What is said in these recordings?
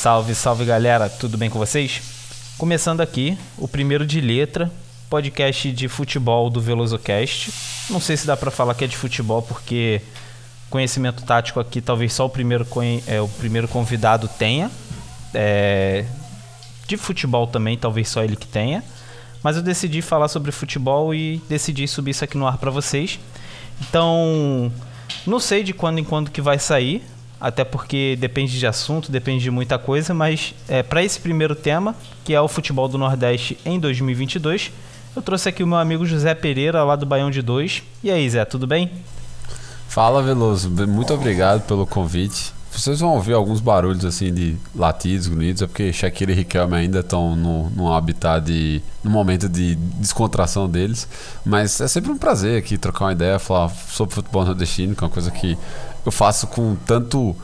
Salve, salve galera, tudo bem com vocês? Começando aqui, o primeiro de letra, podcast de futebol do VelosoCast. Não sei se dá para falar que é de futebol, porque conhecimento tático aqui talvez só o primeiro, é, o primeiro convidado tenha. É, de futebol também, talvez só ele que tenha. Mas eu decidi falar sobre futebol e decidi subir isso aqui no ar para vocês. Então, não sei de quando em quando que vai sair, até porque depende de assunto, depende de muita coisa, mas é, para esse primeiro tema, que é o futebol do Nordeste em 2022, eu trouxe aqui o meu amigo José Pereira, lá do Baião de Dois. E aí, Zé, tudo bem? Fala, Veloso. Muito obrigado pelo convite. Vocês vão ouvir alguns barulhos assim de latidos, grunhidos, é porque Shakira e Riquelme ainda estão no, habitat de. no momento de descontração deles. Mas é sempre um prazer aqui trocar uma ideia, falar sobre futebol nordestino, que é uma coisa que eu faço com tanto.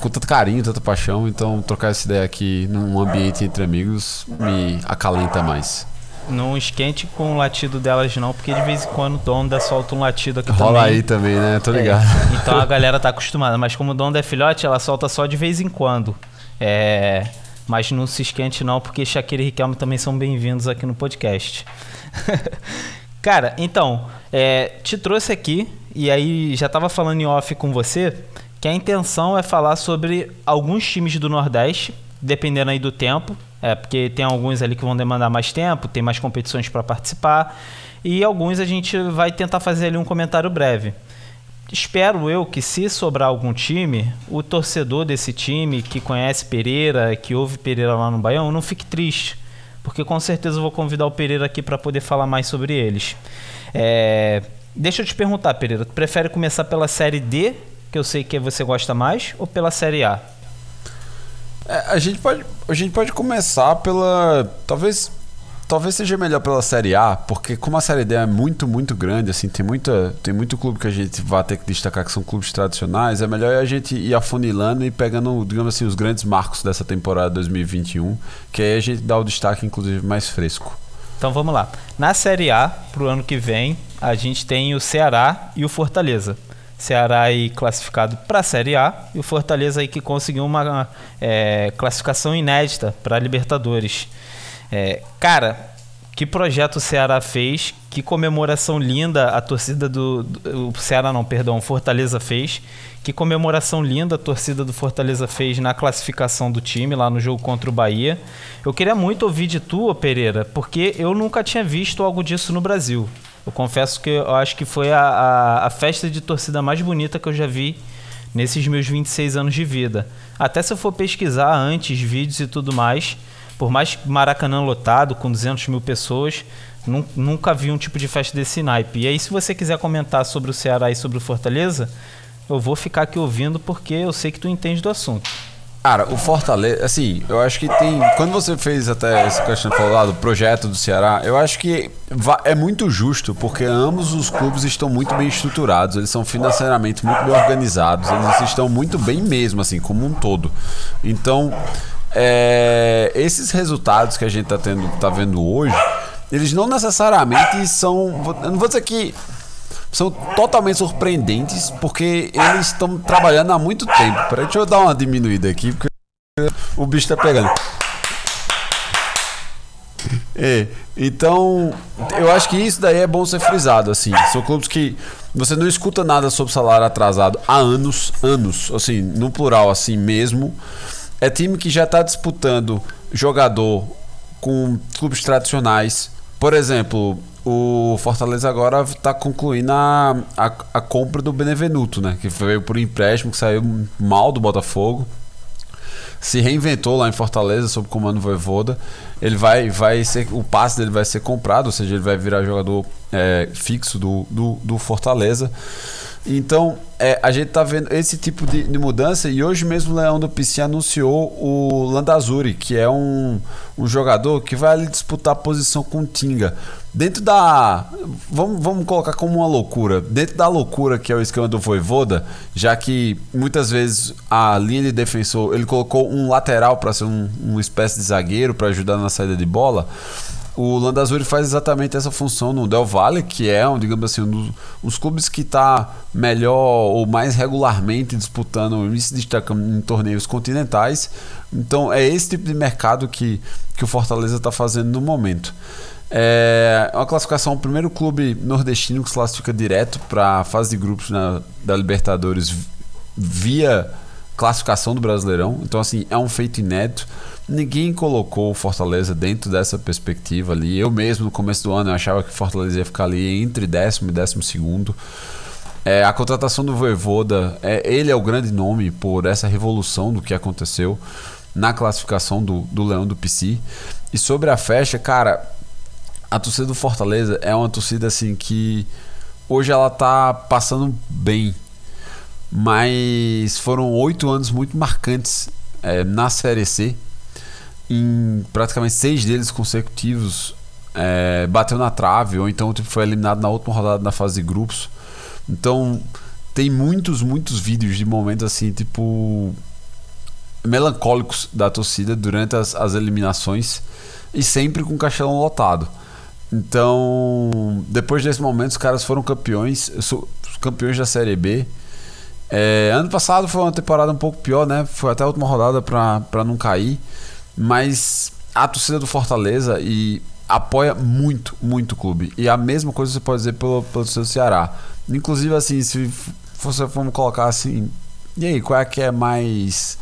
com tanto carinho, tanta paixão. Então trocar essa ideia aqui num ambiente entre amigos me acalenta mais. Não esquente com o latido delas, não, porque de vez em quando o Donda solta um latido aqui Rola também. aí também, né? Tô ligado. É, então a galera tá acostumada, mas como o Donda é filhote, ela solta só de vez em quando. É, mas não se esquente, não, porque Shakira e Riquelme também são bem-vindos aqui no podcast. Cara, então, é, te trouxe aqui, e aí já tava falando em off com você, que a intenção é falar sobre alguns times do Nordeste, dependendo aí do tempo, é, porque tem alguns ali que vão demandar mais tempo, tem mais competições para participar. E alguns a gente vai tentar fazer ali um comentário breve. Espero eu que, se sobrar algum time, o torcedor desse time que conhece Pereira, que ouve Pereira lá no Baião, não fique triste. Porque com certeza eu vou convidar o Pereira aqui para poder falar mais sobre eles. É... Deixa eu te perguntar, Pereira, tu prefere começar pela série D, que eu sei que você gosta mais, ou pela série A? É, a, gente pode, a gente pode começar pela. Talvez. Talvez seja melhor pela Série A, porque como a Série D é muito, muito grande, assim, tem, muita, tem muito clube que a gente vai ter que destacar que são clubes tradicionais, é melhor a gente ir afunilando e pegando, digamos assim, os grandes marcos dessa temporada 2021, que aí a gente dá o destaque, inclusive, mais fresco. Então vamos lá. Na Série A, pro ano que vem, a gente tem o Ceará e o Fortaleza. Ceará aí classificado para a Série A e o Fortaleza aí que conseguiu uma é, classificação inédita para a Libertadores. É, cara, que projeto o Ceará fez, que comemoração linda a torcida do, do, o Ceará não, perdão, Fortaleza fez, que comemoração linda a torcida do Fortaleza fez na classificação do time lá no jogo contra o Bahia. Eu queria muito ouvir de tu, Pereira, porque eu nunca tinha visto algo disso no Brasil. Eu confesso que eu acho que foi a, a, a, festa de torcida mais bonita que eu já vi nesses meus 26 anos de vida. Até se eu for pesquisar antes, vídeos e tudo mais, por mais Maracanã lotado, com 200 mil pessoas, nunca vi um tipo de festa desse naipe. E aí, se você quiser comentar sobre o Ceará e sobre o Fortaleza, eu vou ficar aqui ouvindo porque eu sei que tu entende do assunto. Cara, o Fortaleza, assim, eu acho que tem. Quando você fez até essa questão lá do projeto do Ceará, eu acho que é muito justo, porque ambos os clubes estão muito bem estruturados, eles são financeiramente muito bem organizados, eles estão muito bem mesmo, assim, como um todo. Então, é, esses resultados que a gente tá, tendo, tá vendo hoje, eles não necessariamente são. Eu não vou dizer que são totalmente surpreendentes porque eles estão trabalhando há muito tempo. Peraí, deixa eu dar uma diminuída aqui porque o bicho tá pegando. É, então, eu acho que isso daí é bom ser frisado, assim. São clubes que você não escuta nada sobre salário atrasado há anos, anos, assim, no plural, assim mesmo. É time que já está disputando jogador com clubes tradicionais. Por exemplo, o Fortaleza agora está concluindo a, a, a, compra do Benevenuto, né? Que veio por empréstimo, que saiu mal do Botafogo. Se reinventou lá em Fortaleza sob comando Voivoda. Ele vai, vai ser. O passe dele vai ser comprado, ou seja, ele vai virar jogador é, fixo do, do, do Fortaleza. Então, é, a gente tá vendo esse tipo de, de, mudança e hoje mesmo o Leão do PC anunciou o Landazuri, que é um, um jogador que vai disputar posição com o Tinga. Dentro da. Vamos, vamos colocar como uma loucura. Dentro da loucura que é o esquema do Voivoda, já que muitas vezes a linha de defensor ele colocou um lateral para ser um, uma espécie de zagueiro para ajudar na saída de bola. O Landazuri faz exatamente essa função no Del Valle, que é, um, digamos assim, um dos, um dos clubes que está melhor ou mais regularmente disputando e se destacando em torneios continentais. Então é esse tipo de mercado que, que o Fortaleza está fazendo no momento. É uma classificação, o primeiro clube nordestino que se classifica direto para a fase de grupos na, da Libertadores via classificação do Brasileirão. Então, assim, é um feito inédito. Ninguém colocou o Fortaleza dentro dessa perspectiva ali. Eu mesmo, no começo do ano, eu achava que o Fortaleza ia ficar ali entre décimo e décimo segundo. É, a contratação do Voivoda, é, ele é o grande nome por essa revolução do que aconteceu na classificação do, do Leão do PC. E sobre a festa, cara, a torcida do Fortaleza é uma torcida assim que hoje ela tá passando bem, mas foram oito anos muito marcantes é, na Série C em praticamente seis deles consecutivos é, bateu na trave ou então tipo, foi eliminado na última rodada na fase de grupos. Então tem muitos, muitos vídeos de momentos assim, tipo melancólicos da torcida durante as, as eliminações e sempre com o caixão lotado. Então, depois desse momento, os caras foram campeões, campeões da Série B. É, ano passado foi uma temporada um pouco pior, né? Foi até a última rodada para não cair. Mas a torcida do Fortaleza e apoia muito, muito o clube. E a mesma coisa você pode dizer pelo, pelo do Ceará. Inclusive, assim, se você for colocar assim. E aí, qual é que é mais.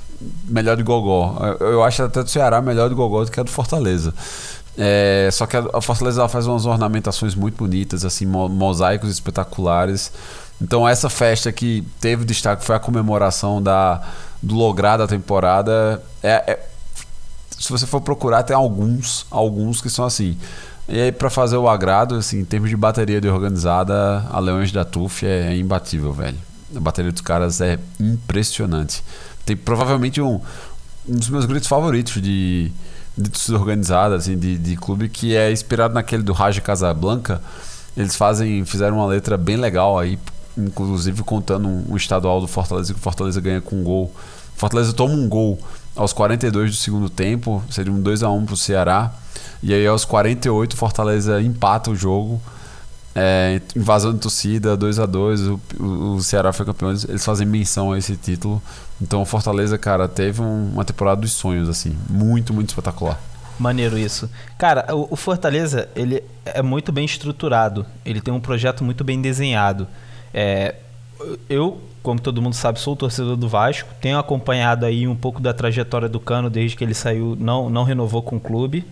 Melhor de Gogó? Eu acho até do Ceará melhor de Gogó do que a do Fortaleza. É, só que a Fortaleza faz umas ornamentações muito bonitas, assim, mosaicos espetaculares. Então essa festa que teve destaque foi a comemoração da, do lograr da temporada. É, é, se você for procurar, tem alguns, alguns que são assim. E aí, para fazer o agrado, assim, em termos de bateria de organizada, a Leões da TUF é, imbatível, velho. A bateria dos caras é impressionante. Tem provavelmente um, um dos meus gritos favoritos de, de organizada, assim, de, de clube, que é inspirado naquele do Raja Casablanca. Eles fazem, fizeram uma letra bem legal aí, inclusive contando um, um estadual do Fortaleza, que o Fortaleza ganha com um gol. Fortaleza toma um gol aos 42 do segundo tempo, seria um 2 a 1 para o Ceará. E aí aos 48 Fortaleza empata o jogo. É, invasão de torcida, 2 a 2 o, o, Ceará foi campeão, eles fazem menção a esse título. Então o Fortaleza, cara, teve um, uma temporada dos sonhos, assim, muito, muito espetacular. Maneiro isso. Cara, o, o Fortaleza, ele é muito bem estruturado, ele tem um projeto muito bem desenhado. É, eu como todo mundo sabe, sou torcedor do Vasco. Tenho acompanhado aí um pouco da trajetória do Cano desde que ele saiu, não, não renovou com o clube.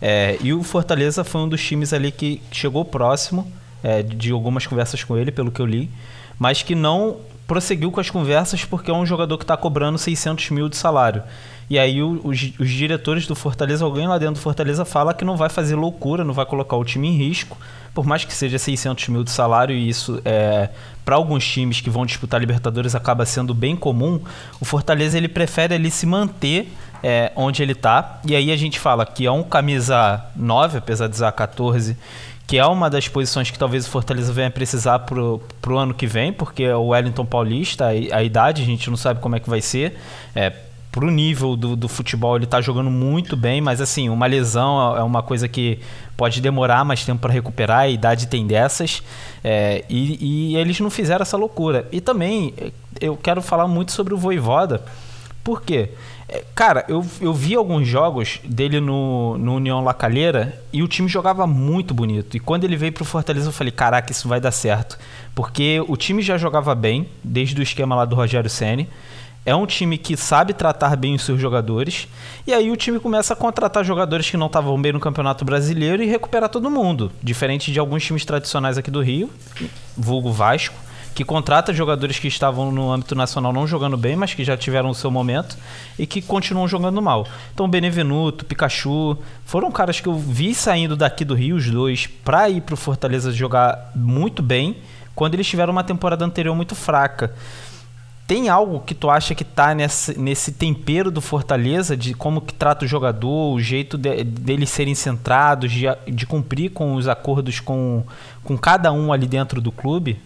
É, e o Fortaleza foi um dos times ali que chegou próximo é, de algumas conversas com ele, pelo que eu li, mas que não prosseguiu com as conversas porque é um jogador que está cobrando 600 mil de salário. E aí o, os, os, diretores do Fortaleza, alguém lá dentro do Fortaleza fala que não vai fazer loucura, não vai colocar o time em risco, por mais que seja 600 mil de salário e isso é para alguns times que vão disputar Libertadores acaba sendo bem comum. O Fortaleza ele prefere ele se manter é, onde ele está e aí a gente fala que é um camisa 9, apesar de usar 14 que é uma das posições que talvez o Fortaleza venha precisar pro, pro ano que vem, porque é o Wellington Paulista, a, a idade, a gente não sabe como é que vai ser. É, pro nível do, do futebol, ele tá jogando muito bem, mas assim, uma lesão é uma coisa que pode demorar mais tempo para recuperar, a idade tem dessas, é, e, e, eles não fizeram essa loucura. E também, eu quero falar muito sobre o Voivoda, por quê? É, cara, eu, eu vi alguns jogos dele no, no União La Calheira e o time jogava muito bonito. E quando ele veio pro Fortaleza, eu falei: caraca, isso vai dar certo. Porque o time já jogava bem, desde o esquema lá do Rogério Senni. É um time que sabe tratar bem os seus jogadores. E aí o time começa a contratar jogadores que não estavam bem no Campeonato Brasileiro e recuperar todo mundo. Diferente de alguns times tradicionais aqui do Rio, vulgo Vasco, que contrata jogadores que estavam no âmbito nacional não jogando bem, mas que já tiveram o seu momento e que continuam jogando mal. Então, Benevenuto, Pikachu, foram caras que eu vi saindo daqui do Rio, os dois, para ir para o Fortaleza jogar muito bem, quando eles tiveram uma temporada anterior muito fraca. Tem algo que tu acha que tá nesse, nesse tempero do Fortaleza, de como que trata o jogador, o jeito de, deles serem centrados, de, de cumprir com os acordos com, com cada um ali dentro do clube?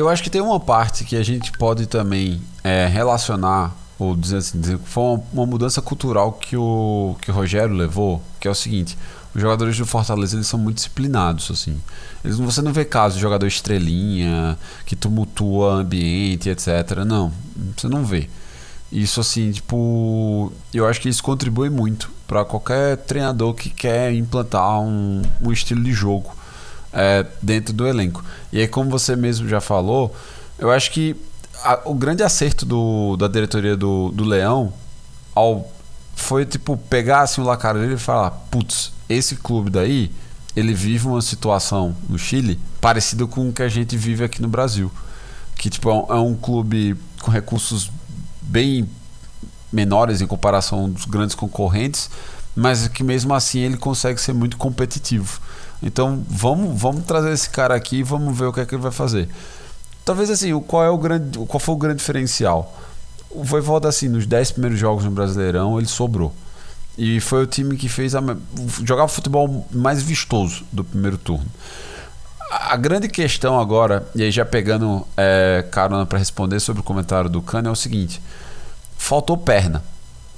Eu acho que tem uma parte que a gente pode também é, relacionar ou dizer assim, dizer, foi uma, uma, mudança cultural que o, que o Rogério levou, que é o seguinte, os jogadores do Fortaleza eles são muito disciplinados, assim. Você não vê casos de jogador estrelinha, que tumultua ambiente, etc. Não, você não vê. Isso assim, tipo, eu acho que isso contribui muito para qualquer treinador que quer implantar um, um estilo de jogo é, dentro do elenco. E aí, como você mesmo já falou, eu acho que a, o grande acerto do, da diretoria do, do Leão ao, foi tipo pegar assim, o lacareiro e falar: putz, esse clube daí ele vive uma situação no Chile parecida com o que a gente vive aqui no Brasil. Que tipo, é um, é um clube com recursos bem menores em comparação dos grandes concorrentes, mas que mesmo assim ele consegue ser muito competitivo. Então vamos, vamos trazer esse cara aqui e vamos ver o que é que ele vai fazer. Talvez assim, qual é o grande, qual foi o grande diferencial? O Voivoda assim, nos 10 primeiros jogos no Brasileirão, ele sobrou. E foi o time que fez a, jogava o futebol mais vistoso do primeiro turno. A grande questão agora, e aí já pegando é, carona para responder sobre o comentário do Cano, é o seguinte: faltou perna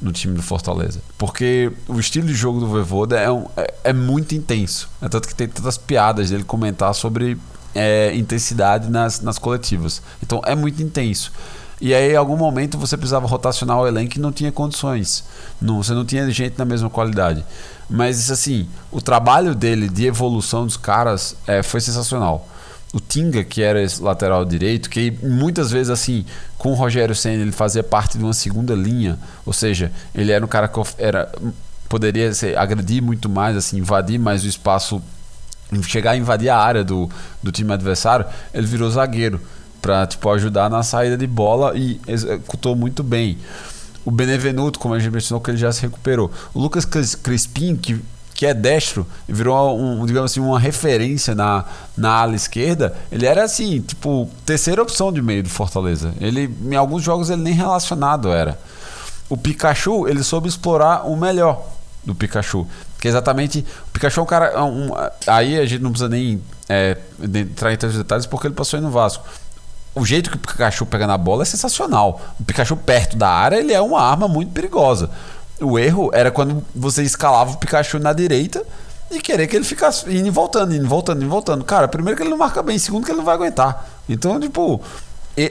no time do Fortaleza. Porque o estilo de jogo do Voivoda é, um, é, é muito intenso. É tanto que tem tantas piadas dele comentar sobre é, intensidade nas, nas coletivas. Então é muito intenso. E aí, em algum momento, você precisava rotacionar o elenco e não tinha condições. Não, você não tinha gente na mesma qualidade. Mas, assim, o trabalho dele de evolução dos caras é, foi sensacional. O Tinga, que era esse lateral direito, que muitas vezes, assim, com o Rogério Senna, ele fazia parte de uma segunda linha. Ou seja, ele era um cara que era, poderia ser, agredir muito mais, assim, invadir mais o espaço chegar a invadir a área do, do time adversário, ele virou zagueiro para tipo, ajudar na saída de bola e executou muito bem. O Benevenuto, como a gente mencionou, que ele já se recuperou. O Lucas Crispim, que, que é destro, virou um, digamos assim, uma referência na, na ala esquerda. Ele era assim, tipo, terceira opção de meio do Fortaleza. Ele, em alguns jogos, ele nem relacionado era. O Pikachu, ele soube explorar o melhor do Pikachu. Que é exatamente. O Pikachu é um cara. É um, aí a gente não precisa nem é, entrar em tantos detalhes porque ele passou aí no Vasco. O jeito que o Pikachu pega na bola é sensacional. O Pikachu perto da área ele é uma arma muito perigosa. O erro era quando você escalava o Pikachu na direita e querer que ele ficasse indo e voltando, indo e voltando, indo e voltando. Cara, primeiro que ele não marca bem, segundo que ele não vai aguentar. Então, tipo,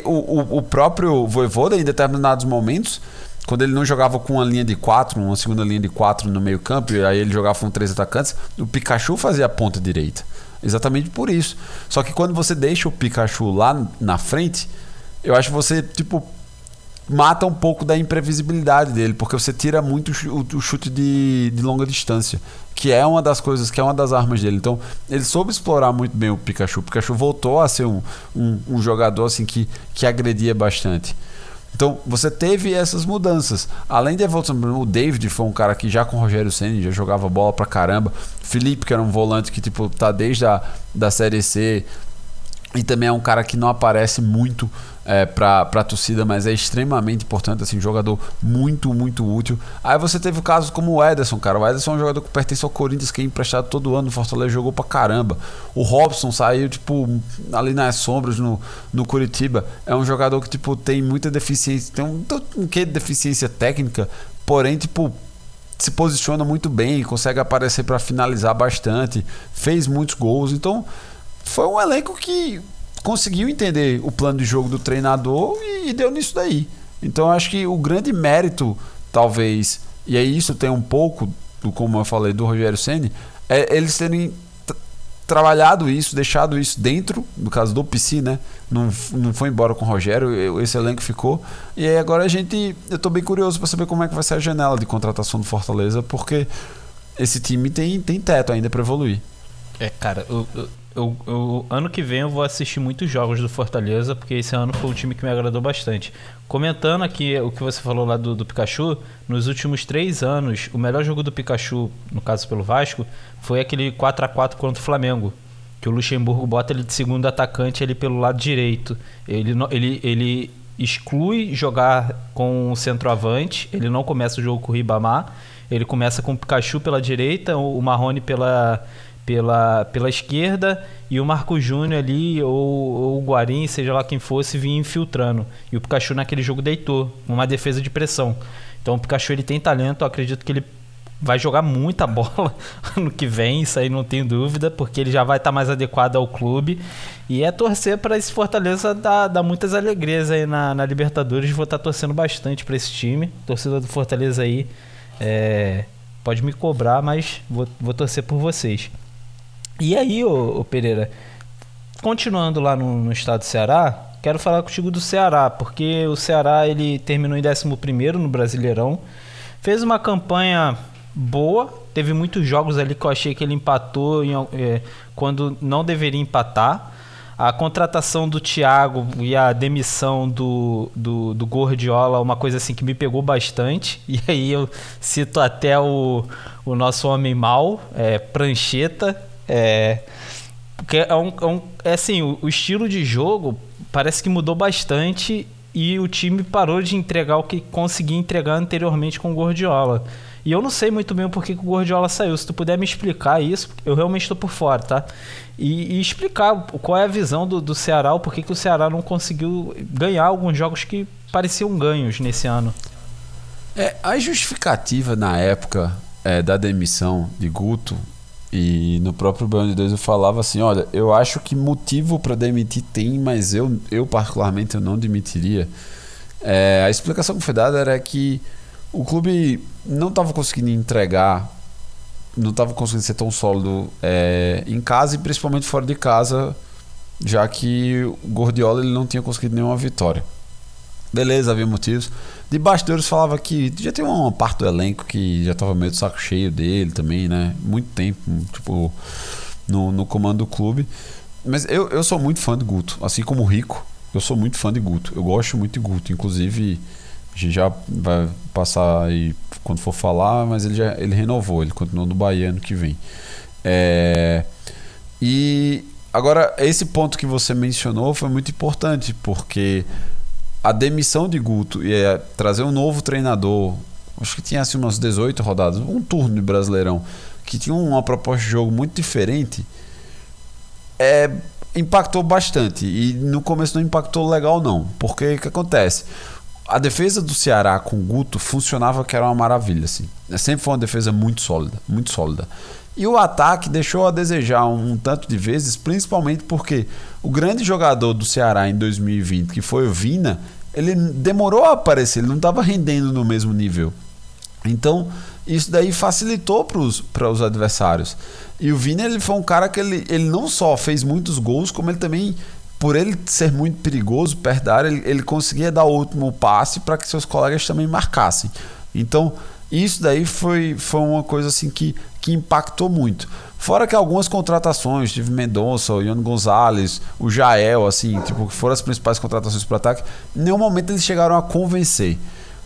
o, o, o próprio Voivoda, em determinados momentos, quando ele não jogava com uma linha de quatro, uma segunda linha de quatro no meio campo, e aí ele jogava com três atacantes, o Pikachu fazia a ponta direita. Exatamente por isso. Só que quando você deixa o Pikachu lá na frente, eu acho que você, tipo, mata um pouco da imprevisibilidade dele, porque você tira muito o chute de, de longa distância, que é uma das coisas, que é uma das armas dele. Então, ele soube explorar muito bem o Pikachu. O Pikachu voltou a ser um, um, um jogador assim que, que agredia bastante. Então, você teve essas mudanças. Além de evolução, o David foi um cara que já com o Rogério Senna já jogava bola pra caramba. Felipe, que era um volante que tipo tá desde a da Série C e também é um cara que não aparece muito é, para a torcida, mas é extremamente importante, assim, jogador muito, muito útil. Aí você teve o caso como o Ederson, cara. O Ederson é um jogador que pertence ao Corinthians, que é emprestado todo ano no Fortaleza, jogou pra caramba. O Robson saiu, tipo, ali nas sombras no, no Curitiba. É um jogador que, tipo, tem muita deficiência, tem um, um quê de deficiência técnica, porém, tipo, se posiciona muito bem, consegue aparecer para finalizar bastante, fez muitos gols. Então, foi um elenco que conseguiu entender o plano de jogo do treinador e, e deu nisso daí. Então acho que o grande mérito, talvez, e aí isso tem um pouco, do, como eu falei, do Rogério Senni, é eles terem trabalhado isso, deixado isso dentro, no caso do PC, né? Não, não foi embora com o Rogério, esse elenco ficou. E aí agora a gente. Eu estou bem curioso para saber como é que vai ser a janela de contratação do Fortaleza, porque esse time tem, tem teto ainda para evoluir. É, cara, eu, eu, eu, ano que vem eu vou assistir muitos jogos do Fortaleza, porque esse ano foi um time que me agradou bastante. Comentando aqui o que você falou lá do, do Pikachu, nos últimos três anos, o melhor jogo do Pikachu, no caso pelo Vasco, foi aquele 4 a 4 contra o Flamengo. Que o Luxemburgo bota ele de segundo atacante ali pelo lado direito. Ele, ele, ele exclui jogar com o centroavante, ele não começa o jogo com o Ribamar, ele começa com o Pikachu pela direita, o Marrone pela pela, pela esquerda e o Marco Júnior ali, ou, ou o Guarim, seja lá quem fosse, vinha infiltrando. E o Pikachu naquele jogo deitou, uma defesa de pressão. Então o Pikachu ele tem talento, eu acredito que ele vai jogar muita bola no que vem, isso aí não tem dúvida, porque ele já vai estar tá mais adequado ao clube. E é torcer para esse Fortaleza dar, dar muitas alegrias aí na, na Libertadores. Vou estar tá torcendo bastante para esse time. Torcida do Fortaleza aí é, pode me cobrar, mas vou, vou torcer por vocês. E aí, ô, ô Pereira, continuando lá no, no, estado do Ceará, quero falar contigo do Ceará, porque o Ceará ele terminou em 11 no Brasileirão, fez uma campanha boa, teve muitos jogos ali que eu achei que ele empatou em, é, quando não deveria empatar. A contratação do Thiago e a demissão do, do, do Gordiola, uma coisa assim que me pegou bastante. E aí eu cito até o, o nosso homem mal, é, Prancheta, é, porque é, um, é, um, é assim, o, o, estilo de jogo parece que mudou bastante e o time parou de entregar o que conseguia entregar anteriormente com o Gordiola. E eu não sei muito bem porquê que o Gordiola saiu. Se tu puder me explicar isso, eu realmente estou por fora, tá? E, e, explicar qual é a visão do, do Ceará, o porquê que o Ceará não conseguiu ganhar alguns jogos que pareciam ganhos nesse ano. É, a justificativa na época é, da demissão de Guto e no próprio de Deus eu falava assim, olha, eu acho que motivo para demitir tem, mas eu, eu particularmente eu não demitiria. É, a explicação que foi dada era que o clube não estava conseguindo entregar, não estava conseguindo ser tão sólido é, em casa e principalmente fora de casa, já que o Gordiola ele não tinha conseguido nenhuma vitória. Beleza, havia motivos. De bastidores falava que já tem uma parte do elenco que já estava meio de saco cheio dele também, né? Muito tempo, tipo, no, no comando do clube. Mas eu, eu sou muito fã de Guto, assim como o Rico. Eu sou muito fã de Guto. Eu gosto muito de Guto. Inclusive, a gente já vai passar aí quando for falar, mas ele já ele renovou, ele continuou no Bahia ano que vem. É, e agora, esse ponto que você mencionou foi muito importante, porque a demissão de Guto e é trazer um novo treinador, acho que tinha assim umas 18 rodadas, um turno de Brasileirão, que tinha uma proposta de jogo muito diferente, é, impactou bastante. E no começo não impactou legal, não. Porque o que acontece? A defesa do Ceará com Guto funcionava que era uma maravilha, assim. Sempre foi uma defesa muito sólida, muito sólida. E o ataque deixou a desejar um, um, tanto de vezes, principalmente porque o grande jogador do Ceará em 2020, que foi o Vina, ele demorou a aparecer, ele não estava rendendo no mesmo nível. Então, isso daí facilitou para os adversários. E o Vina ele foi um cara que ele, ele não só fez muitos gols, como ele também, por ele ser muito perigoso perto da área, ele, ele conseguia dar o último passe para que seus colegas também marcassem. Então, isso daí foi, foi uma coisa assim que que impactou muito. Fora que algumas contratações, tive Mendonça, o Ian Gonzalez, o Jael, assim, tipo, que foram as principais contratações para o ataque, em nenhum momento eles chegaram a convencer.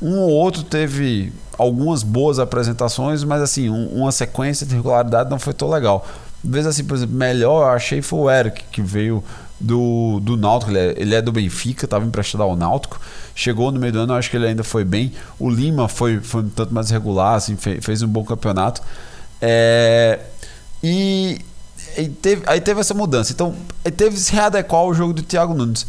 Um ou outro teve algumas boas apresentações, mas assim, um, uma sequência de regularidade não foi tão legal. Vezes, assim, por exemplo, melhor eu achei foi o Eric, que veio do, do Náutico, ele é, ele é do Benfica, estava emprestado ao Náutico. Chegou no meio do ano, eu acho que ele ainda foi bem. O Lima foi, foi um tanto mais regular, assim, fez, fez um bom campeonato. É, e, e teve, aí teve essa mudança. Então, teve se readequar ao jogo do Thiago Nunes.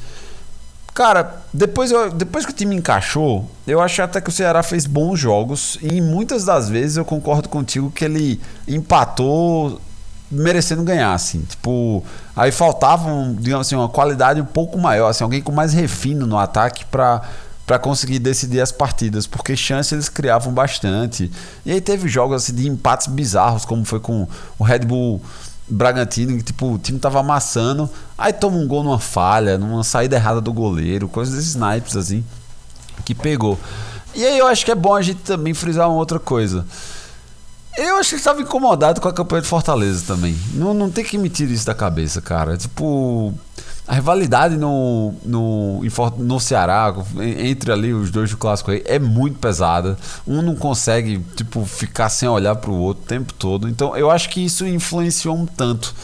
Cara, depois, eu, depois que o time encaixou, eu acho até que o Ceará fez bons jogos. E muitas das vezes eu concordo contigo que ele empatou merecendo ganhar, assim. Tipo, aí faltava, digamos assim, uma qualidade um pouco maior, assim, alguém com mais refino no ataque para para conseguir decidir as partidas, porque chance eles criavam bastante. E aí teve jogos assim, de empates bizarros, como foi com o Red Bull Bragantino, que tipo, o time tava amassando, aí toma um gol numa falha, numa saída errada do goleiro, coisas desses naipes assim, que pegou. E aí eu acho que é bom a gente também frisar uma outra coisa. Eu acho que estava incomodado com a campanha de Fortaleza também. Não, não tem que mentir isso da cabeça, cara. Tipo, a rivalidade no, no, no Ceará, entre ali os dois do clássico aí, é muito pesada. Um não consegue, tipo, ficar sem olhar para o outro o tempo todo. Então, eu acho que isso influenciou um tanto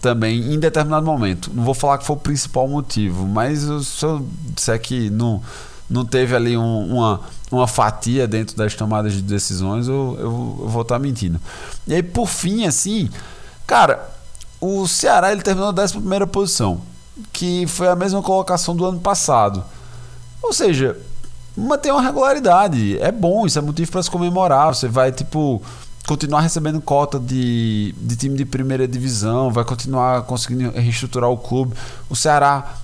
também em determinado momento. Não vou falar que foi o principal motivo, mas se eu disser que não, não teve ali um, uma, uma fatia dentro das tomadas de decisões, eu, eu, eu vou estar mentindo. E aí, por fim, assim Cara, o Ceará ele terminou na 11 posição, que foi a mesma colocação do ano passado. Ou seja, manter uma regularidade. É bom, isso é motivo para se comemorar. Você vai, tipo, continuar recebendo cota de, de time de primeira divisão, vai continuar conseguindo reestruturar o clube. O Ceará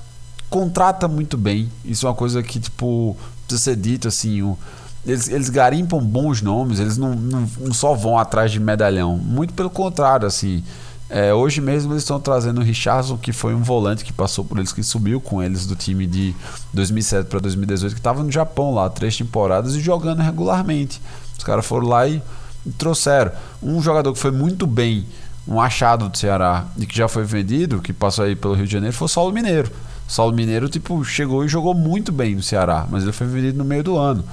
contrata muito bem. Isso é uma coisa que, tipo, precisa ser dito assim. O, eles, eles garimpam bons nomes, eles não, não, não, só vão atrás de medalhão. Muito pelo contrário, assim. É, hoje mesmo eles estão trazendo o Richardson, que foi um volante que passou por eles, que subiu com eles do time de 2007 para 2018, que estava no Japão lá, três temporadas e jogando regularmente. Os caras foram lá e, trouxeram. Um jogador que foi muito bem, um achado do Ceará e que já foi vendido, que passou aí pelo Rio de Janeiro, foi o Saulo Mineiro. Saulo Mineiro, tipo, chegou e jogou muito bem no Ceará, mas ele foi vendido no meio do ano.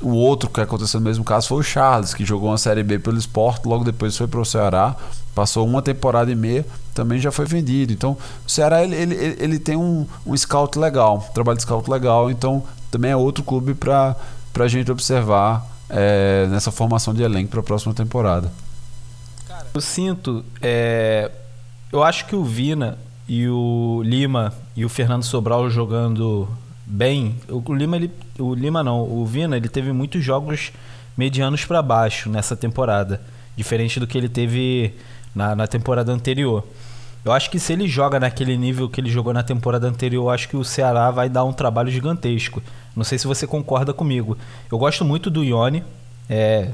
O outro que aconteceu no mesmo caso foi o Charles, que jogou uma Série B pelo esporte, logo depois foi para o Ceará, passou uma temporada e meia, também já foi vendido. Então, o Ceará ele, ele, ele tem um, um scout legal, um trabalho de scout legal, então também é outro clube para a gente observar é, nessa formação de elenco para a próxima temporada. eu sinto, é, eu acho que o Vina e o Lima e o Fernando Sobral jogando bem. O Lima, ele, o Lima não, o Vina, ele teve muitos jogos medianos para baixo nessa temporada, diferente do que ele teve na, na temporada anterior. Eu acho que se ele joga naquele nível que ele jogou na temporada anterior, acho que o Ceará vai dar um trabalho gigantesco. Não sei se você concorda comigo. Eu gosto muito do Ione. É,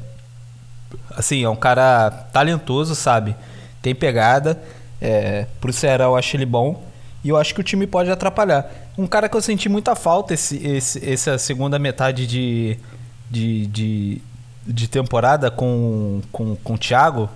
assim, é um cara talentoso, sabe? Tem pegada. É, pro Ceará eu acho ele bom. E eu acho que o time pode atrapalhar. Um cara que eu senti muita falta esse, esse, essa segunda metade de, de, de, de temporada com, com, com o Thiago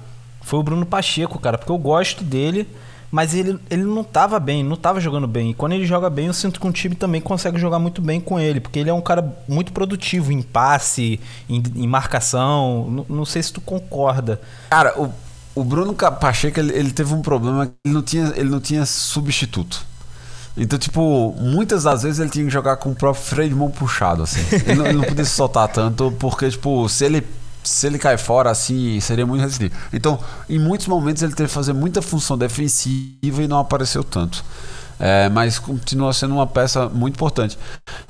foi o Bruno Pacheco, cara. Porque eu gosto dele, mas ele, ele não tava bem, não tava jogando bem. E quando ele joga bem, eu sinto que o time também consegue jogar muito bem com ele. Porque ele é um cara muito produtivo em passe, em, em marcação. Não, não sei se tu concorda. Cara, o o Bruno Pacheco ele, ele, teve um problema ele não tinha, ele não tinha substituto. Então, tipo, muitas das vezes ele tinha que jogar com o próprio freio de mão puxado, assim. Ele não, ele não podia se soltar tanto, porque, tipo, se ele, se ele cai fora, assim, seria muito restritivo. Então, em muitos momentos ele teve que fazer muita função defensiva e não apareceu tanto. É, mas continua sendo uma peça muito importante.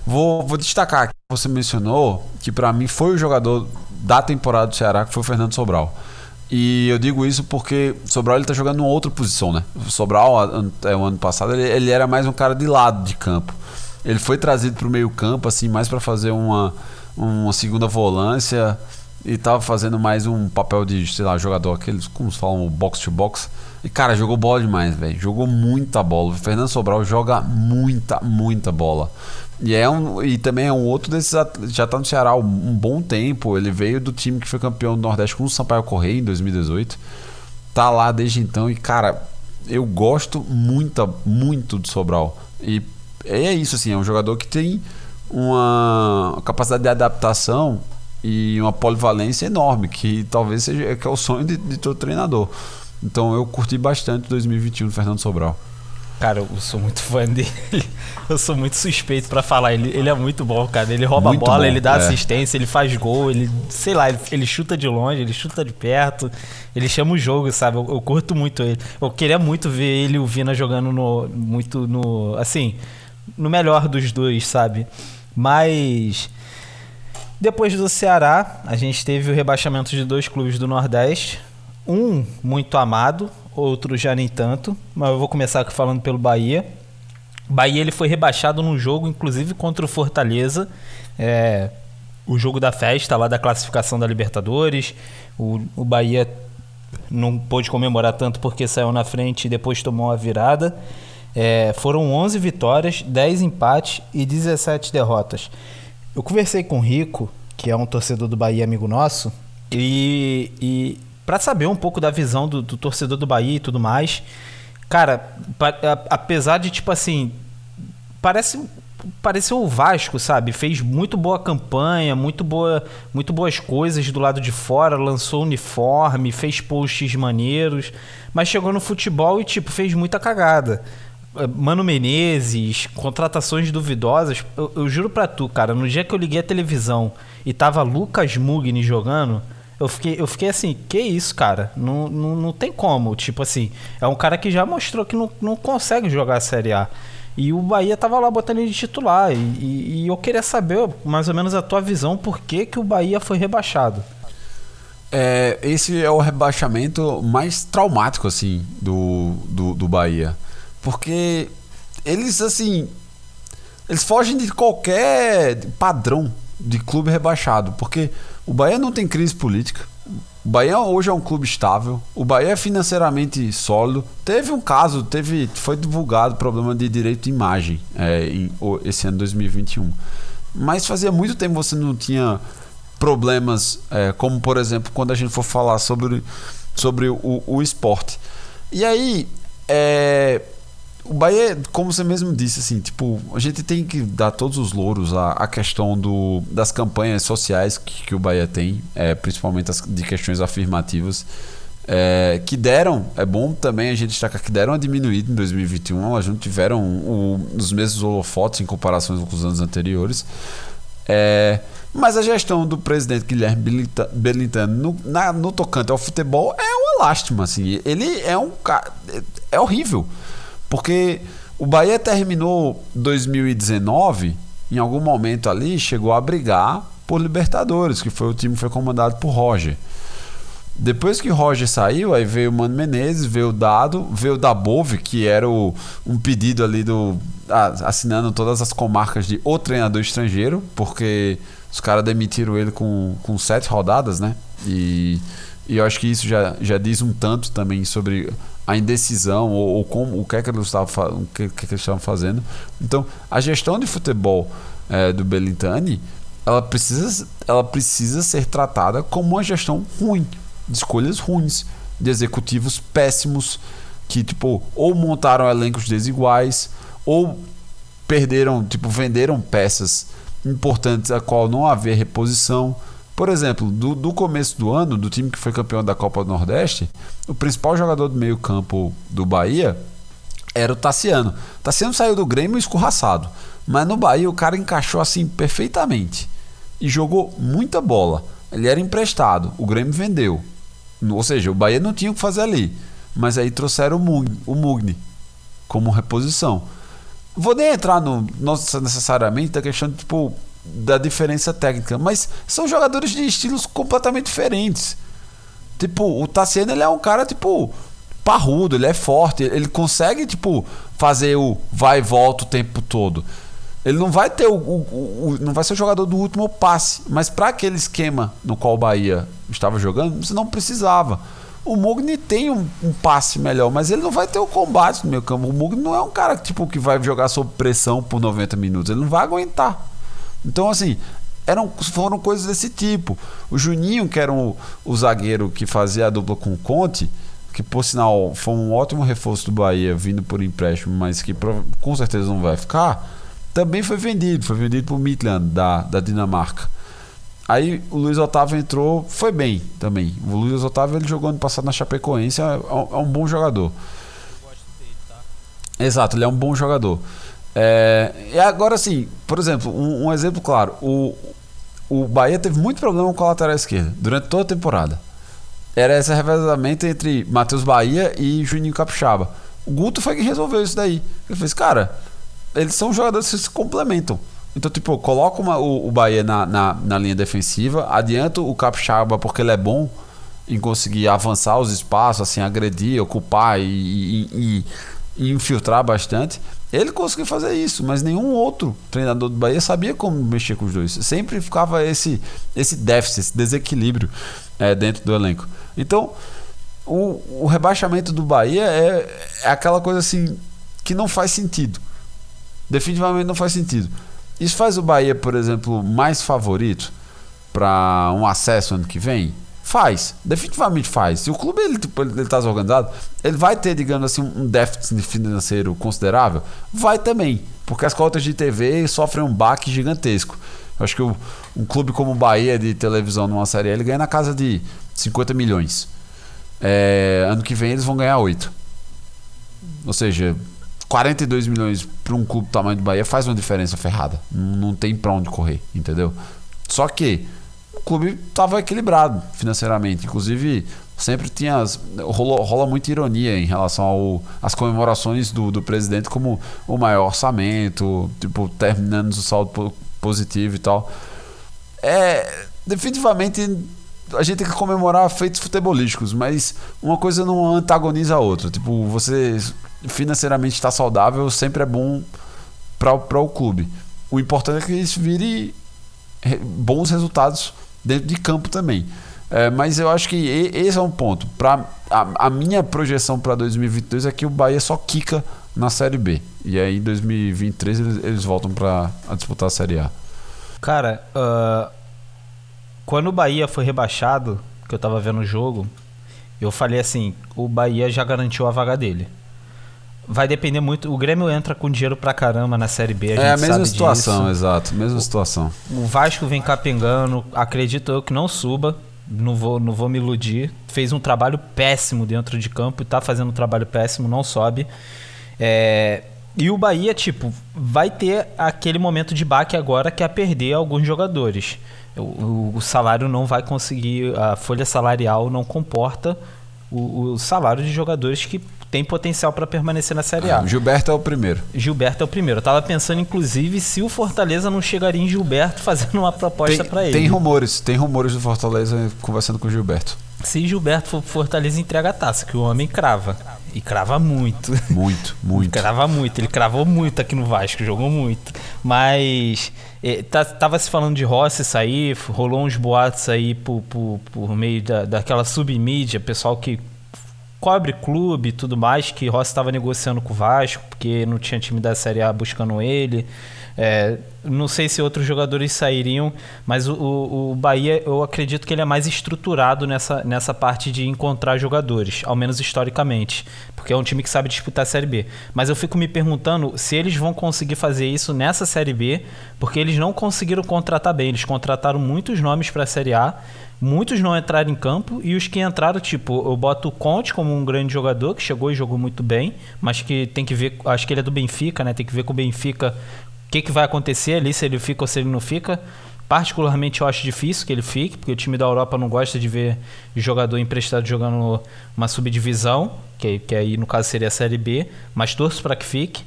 Vou, vou destacar que você mencionou que para mim foi o jogador da temporada do Ceará, que foi o Fernando Sobral. E eu digo isso porque Sobral ele tá jogando em outra posição, né? O Sobral, é, o ano passado, ele, ele, era mais um cara de lado de campo. Ele foi trazido para o meio campo, assim, mais para fazer uma, uma segunda volância e tava fazendo mais um papel de, sei lá, jogador, aqueles, como se falam, box to box. E, cara, jogou bola demais, velho. Jogou muita bola. O Fernando Sobral joga muita, muita bola. E, é um, e também é um outro desses. Já tá no Ceará um, um bom tempo. Ele veio do time que foi campeão do Nordeste com o Sampaio Correia em 2018. Tá lá desde então. E, cara, eu gosto muito, muito do Sobral. E é isso, assim. É um jogador que tem uma capacidade de adaptação e uma polivalência enorme. Que talvez seja que é o sonho de, de todo treinador. Então eu curti bastante 2021 do Fernando Sobral. Cara, eu sou muito fã dele. Eu sou muito suspeito para falar. Ele, ele é muito bom, cara. Ele rouba muito a bola, bom, ele dá é. assistência, ele faz gol, ele, sei lá, ele, ele, chuta de longe, ele chuta de perto. Ele chama o jogo, sabe? Eu, eu, curto muito ele. Eu queria muito ver ele e o Vina jogando no. Muito no. Assim, no melhor dos dois, sabe? Mas. Depois do Ceará, a gente teve o rebaixamento de dois clubes do Nordeste. Um muito amado, outro já nem tanto, mas eu vou começar falando pelo Bahia. Bahia ele foi rebaixado num jogo, inclusive contra o Fortaleza, é, o jogo da festa lá da classificação da Libertadores. O, o Bahia não pôde comemorar tanto porque saiu na frente e depois tomou a virada. É, foram 11 vitórias, 10 empates e 17 derrotas. Eu conversei com o Rico, que é um torcedor do Bahia, amigo nosso, e, e para saber um pouco da visão do, do, torcedor do Bahia e tudo mais. Cara, apesar de, tipo assim, parece pareceu o Vasco, sabe? Fez muito boa campanha, muito boa, muito boas coisas do lado de fora, lançou uniforme, fez posts maneiros, mas chegou no futebol e tipo fez muita cagada. Eh, Mano Menezes, contratações duvidosas. Eu, eu juro pra tu, cara, no dia que eu liguei a televisão e tava Lucas Mugni jogando, Eu fiquei, eu fiquei assim, que isso, cara? Não, não, não tem como. Tipo assim, é um cara que já mostrou que não, não consegue jogar a Série A. E o Bahia tava lá botando ele de titular. E, e, e eu queria saber mais ou menos a tua visão, por que, que o Bahia foi rebaixado. É, esse é o rebaixamento mais traumático, assim, do, do, do Bahia. Porque eles, assim, eles fogem de qualquer padrão de clube rebaixado. Porque o Bahia não tem crise política. O Bahia hoje é um clube estável. O Bahia é financeiramente sólido. Teve um caso, teve, foi divulgado problema de direito de imagem é, em, esse ano 2021. Mas fazia muito tempo você não tinha problemas, é, como por exemplo quando a gente for falar sobre, sobre o, o esporte. E aí, é, o Bahia, como você mesmo disse, assim, tipo, a gente tem que dar todos os louros à, à questão do, das campanhas sociais que, que o Bahia tem, é, principalmente as de questões afirmativas, é, que deram, é bom também a gente destacar que deram uma diminuída em 2021, elas não tiveram o, os mesmos holofotes em comparação com os anos anteriores. É, mas a gestão do presidente Guilherme Belintano no, na, no tocante ao futebol é uma lástima, assim. Ele é um cara. É horrível. Porque o Bahia terminou 2019, em algum momento ali, chegou a brigar por Libertadores, que foi o time que foi comandado por Roger. Depois que Roger saiu, aí veio o Mano Menezes, veio o Dado, veio o Dabove, que era o, um pedido ali do. Assinando todas as comarcas de o treinador estrangeiro, porque os caras demitiram ele com, com sete rodadas, né? E, e eu acho que isso já, já diz um tanto também sobre a indecisão ou, ou como o que é que eles estavam o que, que, eles estavam fazendo. Então, a gestão de futebol é, do Belintani, ela precisa, ela precisa ser tratada como uma gestão ruim, de escolhas ruins, de executivos péssimos que tipo ou montaram elencos desiguais ou perderam, tipo venderam peças importantes a qual não havia reposição. Por exemplo, do, do, começo do ano, do time que foi campeão da Copa do Nordeste, o principal jogador do meio-campo do Bahia era o Tassiano. O Tassiano saiu do Grêmio escorraçado, mas no Bahia o cara encaixou assim perfeitamente e jogou muita bola. Ele era emprestado, o Grêmio vendeu. Ou seja, o Bahia não tinha o que fazer ali. Mas aí trouxeram o Mugni, como reposição. Vou nem entrar no, necessariamente da questão de tipo da diferença técnica, mas são jogadores de estilos completamente diferentes. Tipo, o Tassiano ele é um cara tipo parrudo, ele é forte, ele consegue tipo fazer o vai e volta o tempo todo. Ele não vai ter o, o, o não vai ser o jogador do último passe, mas para aquele esquema no qual o Bahia estava jogando, você não precisava. O Mugni tem um, um, passe melhor, mas ele não vai ter o combate no meio campo. O Mugni não é um cara tipo que vai jogar sob pressão por 90 minutos, ele não vai aguentar. Então, assim, eram, foram coisas desse tipo. O Juninho, que era o, o zagueiro que fazia a dupla com o Conte, que por sinal foi um ótimo reforço do Bahia vindo por empréstimo, mas que com certeza não vai ficar, também foi vendido. Foi vendido para o Midland, da, da Dinamarca. Aí o Luiz Otávio entrou, foi bem também. O Luiz Otávio ele jogou ano passado na Chapecoense, é, é um bom jogador. Eu gosto dele, tá? Exato, ele é um bom jogador. É, e agora sim, por exemplo, um, um, exemplo claro: o, o Bahia teve muito problema com a lateral esquerda durante toda a temporada. Era esse revezamento entre Matheus Bahia e Juninho Capixaba. O Guto foi quem resolveu isso daí. Ele fez, cara, eles são jogadores que se complementam. Então, tipo, coloca uma, o, o Bahia na, na, na, linha defensiva, adianta o Capixaba porque ele é bom em conseguir avançar os espaços, assim, agredir, ocupar e, e, e, e infiltrar bastante. Ele conseguiu fazer isso, mas nenhum outro treinador do Bahia sabia como mexer com os dois. Sempre ficava esse, esse déficit, esse desequilíbrio é, dentro do elenco. Então, o, o rebaixamento do Bahia é, é aquela coisa assim que não faz sentido. Definitivamente não faz sentido. Isso faz o Bahia, por exemplo, mais favorito para um acesso ano que vem? Faz, definitivamente faz. Se o clube ele, tipo, ele, tá desorganizado, ele vai ter, digamos assim, um déficit financeiro considerável? Vai também, porque as cotas de TV sofrem um baque gigantesco. Eu acho que o, um clube como o Bahia de televisão numa série ele ganha na casa de 50 milhões. É, ano que vem eles vão ganhar 8. Ou seja, 42 milhões para um clube do tamanho do Bahia faz uma diferença ferrada. Não, não tem para onde correr, entendeu? Só que o clube estava equilibrado financeiramente. Inclusive, sempre tinha. As, rola, rola muita ironia em relação às comemorações do, do presidente como o maior orçamento, tipo, terminando o saldo positivo e tal. É. Definitivamente a gente tem que comemorar feitos futebolísticos, mas uma coisa não antagoniza a outra. Tipo, você financeiramente está saudável sempre é bom para o clube. O importante é que isso vire bons resultados dentro de campo também. É, mas eu acho que esse é um ponto. Pra, a, a minha projeção para 2022 é que o Bahia só quica na Série B. E aí em 2023 eles, eles voltam para disputar a Série A. Cara, uh, quando o Bahia foi rebaixado, que eu tava vendo o jogo, eu falei assim: o Bahia já garantiu a vaga dele vai depender muito. O Grêmio entra com dinheiro pra caramba na Série B. A é a mesma situação, disso. exato. Mesma o, situação. O Vasco vem capengando. Acredito eu que não suba. Não vou, não vou me iludir. Fez um trabalho péssimo dentro de campo e tá fazendo um trabalho péssimo, não sobe. É, e o Bahia, tipo, vai ter aquele momento de baque agora que é perder alguns jogadores. O, o salário não vai conseguir, a folha salarial não comporta o, o salário de jogadores que tem potencial para permanecer na Série A. Ah, Gilberto é o primeiro. Gilberto é o primeiro. Eu tava pensando, inclusive, se o Fortaleza não chegaria em Gilberto fazendo uma proposta para ele. Tem rumores, tem rumores do Fortaleza conversando com o Gilberto. Se Gilberto for Fortaleza, entrega a taça, que o homem crava. E crava muito. Muito, muito. crava muito. Ele cravou muito aqui no Vasco, jogou muito. Mas tá, tava se falando de Rossi sair, rolou uns boatos aí por, por, por meio da, daquela submídia, pessoal que cobre clube e tudo mais, que Rossi estava negociando com o Vasco, porque não tinha time da Série A buscando ele. É, não sei se outros jogadores sairiam, mas o, o, o, Bahia, eu acredito que ele é mais estruturado nessa, nessa parte de encontrar jogadores, ao menos historicamente, porque é um time que sabe disputar a Série B. Mas eu fico me perguntando se eles vão conseguir fazer isso nessa Série B, porque eles não conseguiram contratar bem. Eles contrataram muitos nomes para a Série A Muitos não entraram em campo e os que entraram, tipo, eu boto o Conte como um grande jogador que chegou e jogou muito bem, mas que tem que ver, acho que ele é do Benfica, né? Tem que ver com o Benfica o que, que vai acontecer ali, se ele fica ou se ele não fica. Particularmente eu acho difícil que ele fique, porque o time da Europa não gosta de ver jogador emprestado jogando uma subdivisão, que, que aí no caso seria a Série B, mas torço para que fique.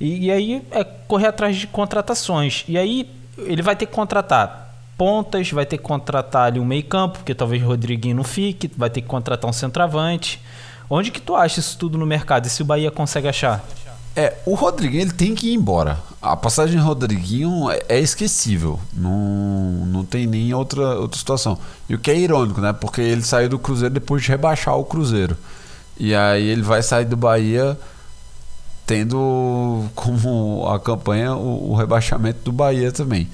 E, e aí é correr atrás de contratações. E aí ele vai ter que contratar pontas, vai ter que contratar ali um meio campo, porque talvez o Rodriguinho não fique, vai ter que contratar um centroavante. Onde que tu acha isso tudo no mercado e se o Bahia consegue achar? É, o Rodriguinho ele tem que ir embora. A passagem de Rodriguinho é, é esquecível. Não, não tem nem outra, outra situação. E o que é irônico, né? Porque ele saiu do Cruzeiro depois de rebaixar o Cruzeiro. E aí ele vai sair do Bahia tendo como a campanha o, o rebaixamento do Bahia também.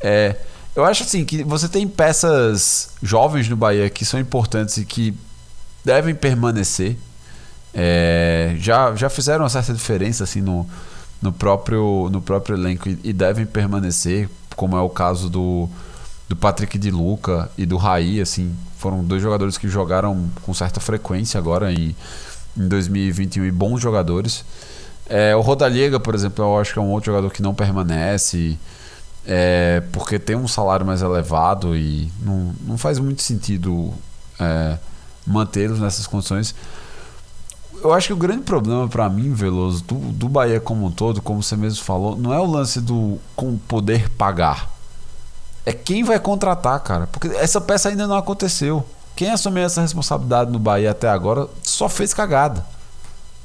É, eu acho assim que você tem peças jovens no Bahia que são importantes e que devem permanecer. É, já, já fizeram uma certa diferença assim no, no, próprio, no próprio elenco e, e devem permanecer, como é o caso do, do Patrick de Luca e do Raí, assim, foram dois jogadores que jogaram com certa frequência agora em, em 2021 e bons jogadores. É, o Rodallega, por exemplo, eu acho que é um outro jogador que não permanece é, porque tem um salário mais elevado e não, não faz muito sentido é, mantê-los nessas condições. Eu acho que o grande problema para mim, Veloso, do, do Bahia como um todo, como você mesmo falou, não é o lance do com poder pagar. É quem vai contratar, cara. Porque essa peça ainda não aconteceu. Quem assumiu essa responsabilidade no Bahia até agora só fez cagada.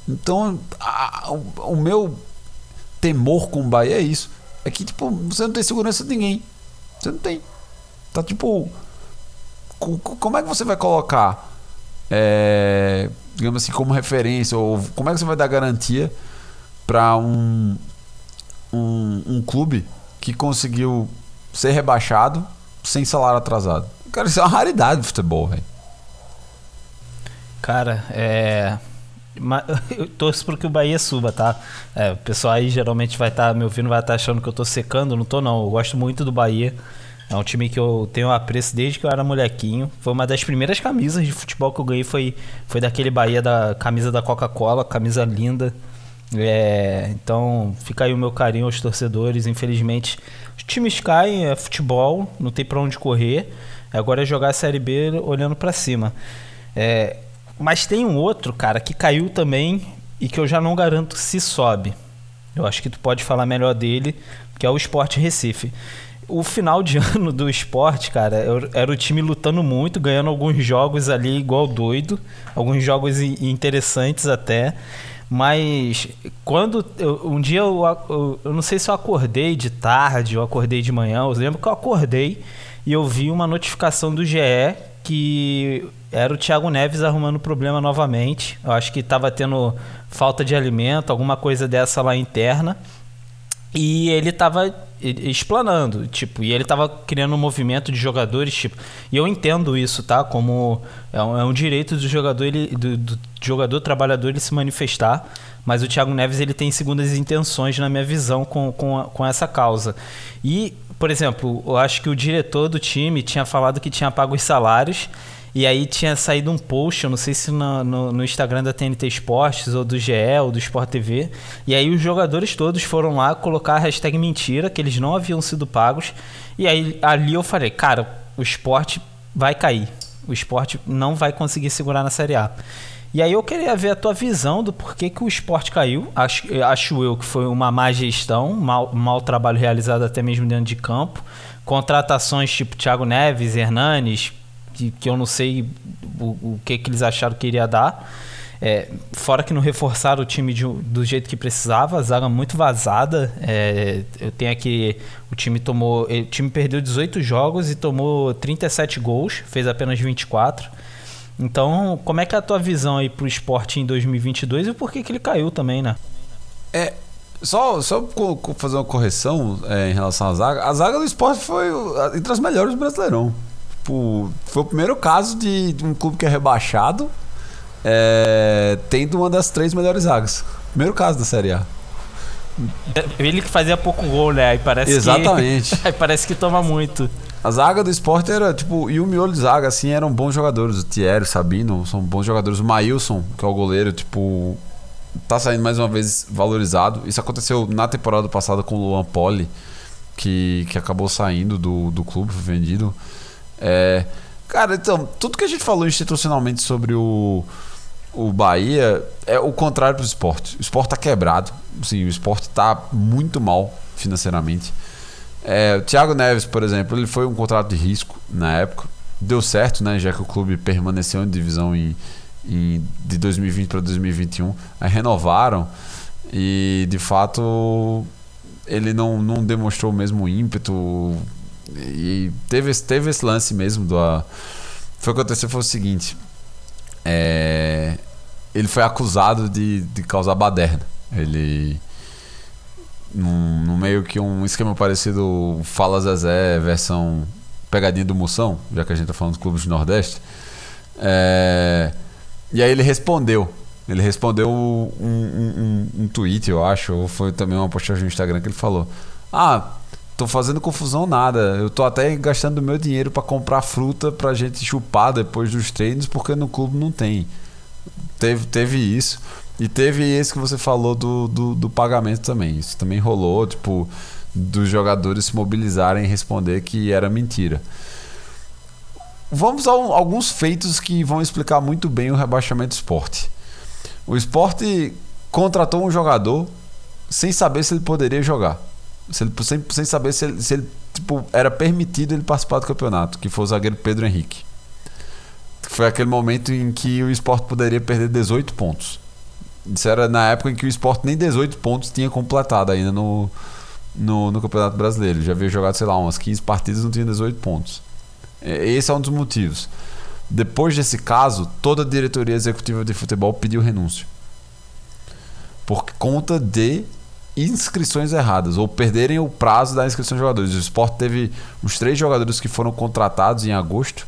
Então, a, o, o meu temor com o Bahia é isso que, tipo, você não tem segurança de ninguém. Você não tem. Tá tipo. Como é que você vai colocar, é, digamos assim, como referência, ou como é que você vai dar garantia para um, um, um clube que conseguiu ser rebaixado sem salário atrasado? Cara, isso é uma raridade do futebol, velho. Cara, é. Eu torço para que o Bahia suba, tá? É, o pessoal aí geralmente vai estar tá, me ouvindo, vai estar tá achando que eu tô secando. Não tô, não. Eu gosto muito do Bahia. É um time que eu tenho apreço desde que eu era molequinho. Foi uma das primeiras camisas de futebol que eu ganhei. Foi, foi daquele Bahia da camisa da Coca-Cola, camisa linda. É, então fica aí o meu carinho aos torcedores. Infelizmente, os times caem, é futebol, não tem para onde correr. Agora é jogar a Série B olhando para cima. É, mas tem um outro, cara, que caiu também e que eu já não garanto se sobe. Eu acho que tu pode falar melhor dele, que é o Sport Recife. O final de ano do esporte, cara, era o time lutando muito, ganhando alguns jogos ali igual doido, alguns jogos interessantes até. Mas quando eu, um dia eu, eu, eu, não sei se eu acordei de tarde ou acordei de manhã, eu lembro que eu acordei e eu vi uma notificação do GE que era o Thiago Neves arrumando problema novamente. Eu acho que estava tendo falta de alimento, alguma coisa dessa lá interna. E ele estava explanando, tipo, e ele estava criando um movimento de jogadores, tipo, e eu entendo isso, tá? Como é um, é um direito do jogador, ele, do, do, jogador trabalhador ele se manifestar, mas o Thiago Neves ele tem segundas intenções na minha visão com, com, com essa causa. E, por exemplo, eu acho que o diretor do time tinha falado que tinha pago os salários e aí tinha saído um post, eu não sei se no, no, no, Instagram da TNT Esportes, ou do GE, ou do Sport TV. E aí os jogadores todos foram lá colocar a hashtag mentira, que eles não haviam sido pagos. E aí ali eu falei, cara, o esporte vai cair. O esporte não vai conseguir segurar na Série A. E aí eu queria ver a tua visão do porquê que o esporte caiu. Acho, acho eu que foi uma má gestão, mau, trabalho realizado até mesmo dentro de campo. Contratações tipo Thiago Neves, Hernanes, que, que eu não sei o, o que, que eles acharam que iria dar. É, fora que não reforçaram o time de, do jeito que precisava, a zaga muito vazada. É, eu tenho aqui. O time tomou. O time perdeu 18 jogos e tomou 37 gols, fez apenas 24. Então, como é que é a tua visão aí pro esporte em 2022 e por que, que ele caiu também, né? É, só, só fazer uma correção é, em relação à zaga. A zaga do esporte foi entre as melhores do Brasileirão tipo, foi o primeiro caso de, um clube que é rebaixado é, tendo uma das três melhores zagas. Primeiro caso da Série A. Ele que fazia pouco gol, né? Aí parece Exatamente. Que, aí parece que toma muito. A zaga do esporte era, tipo, e o miolo de zaga, assim, eram bons jogadores. O Thierry, o Sabino, são bons jogadores. O Maílson, que é o goleiro, tipo, tá saindo mais uma vez valorizado. Isso aconteceu na temporada passada com o Luan Poli, que, que acabou saindo do, do clube, foi vendido. É, cara, então, tudo que a gente falou institucionalmente sobre o, o Bahia é o contrário pro esporte. O esporte tá quebrado. Assim, o esporte tá muito mal financeiramente. É, o Thiago Neves, por exemplo, ele foi um contrato de risco na época. Deu certo, né? Já que o clube permaneceu em divisão em, em de 2020 para 2021. Aí renovaram e de fato ele não, não demonstrou o mesmo ímpeto e teve, teve esse lance mesmo do. A... Foi o que aconteceu foi o seguinte. É, ele foi acusado de, de causar baderna. Ele. No meio que um esquema parecido Fala Zezé, versão pegadinha do Moção, já que a gente tá falando dos clubes do Nordeste. É, e aí ele respondeu. Ele respondeu um, um, um, um tweet, eu acho, ou foi também uma postagem no Instagram que ele falou: Ah, tô fazendo confusão nada. Eu tô até gastando meu dinheiro para comprar fruta pra gente chupar depois dos treinos, porque no clube não tem. Teve, teve isso. E teve esse que você falou do, do, do pagamento também. Isso também rolou, tipo, dos jogadores se mobilizarem e responder que era mentira. Vamos a um, alguns feitos que vão explicar muito bem o rebaixamento do esporte. O esporte contratou um jogador sem saber se ele poderia jogar. Sem, sem, saber se ele, se ele tipo, era permitido ele participar do campeonato, que foi o zagueiro Pedro Henrique. Foi aquele momento em que o esporte poderia perder 18 pontos. Isso era na época em que o esporte nem 18 pontos tinha completado ainda no, no, no Campeonato Brasileiro. Já havia jogado, sei lá, umas 15 partidas e não tinha 18 pontos. Esse é um dos motivos. Depois desse caso, toda a diretoria executiva de futebol pediu renúncio. Por conta de inscrições erradas ou perderem o prazo da inscrição de jogadores. O Sport teve uns três jogadores que foram contratados em agosto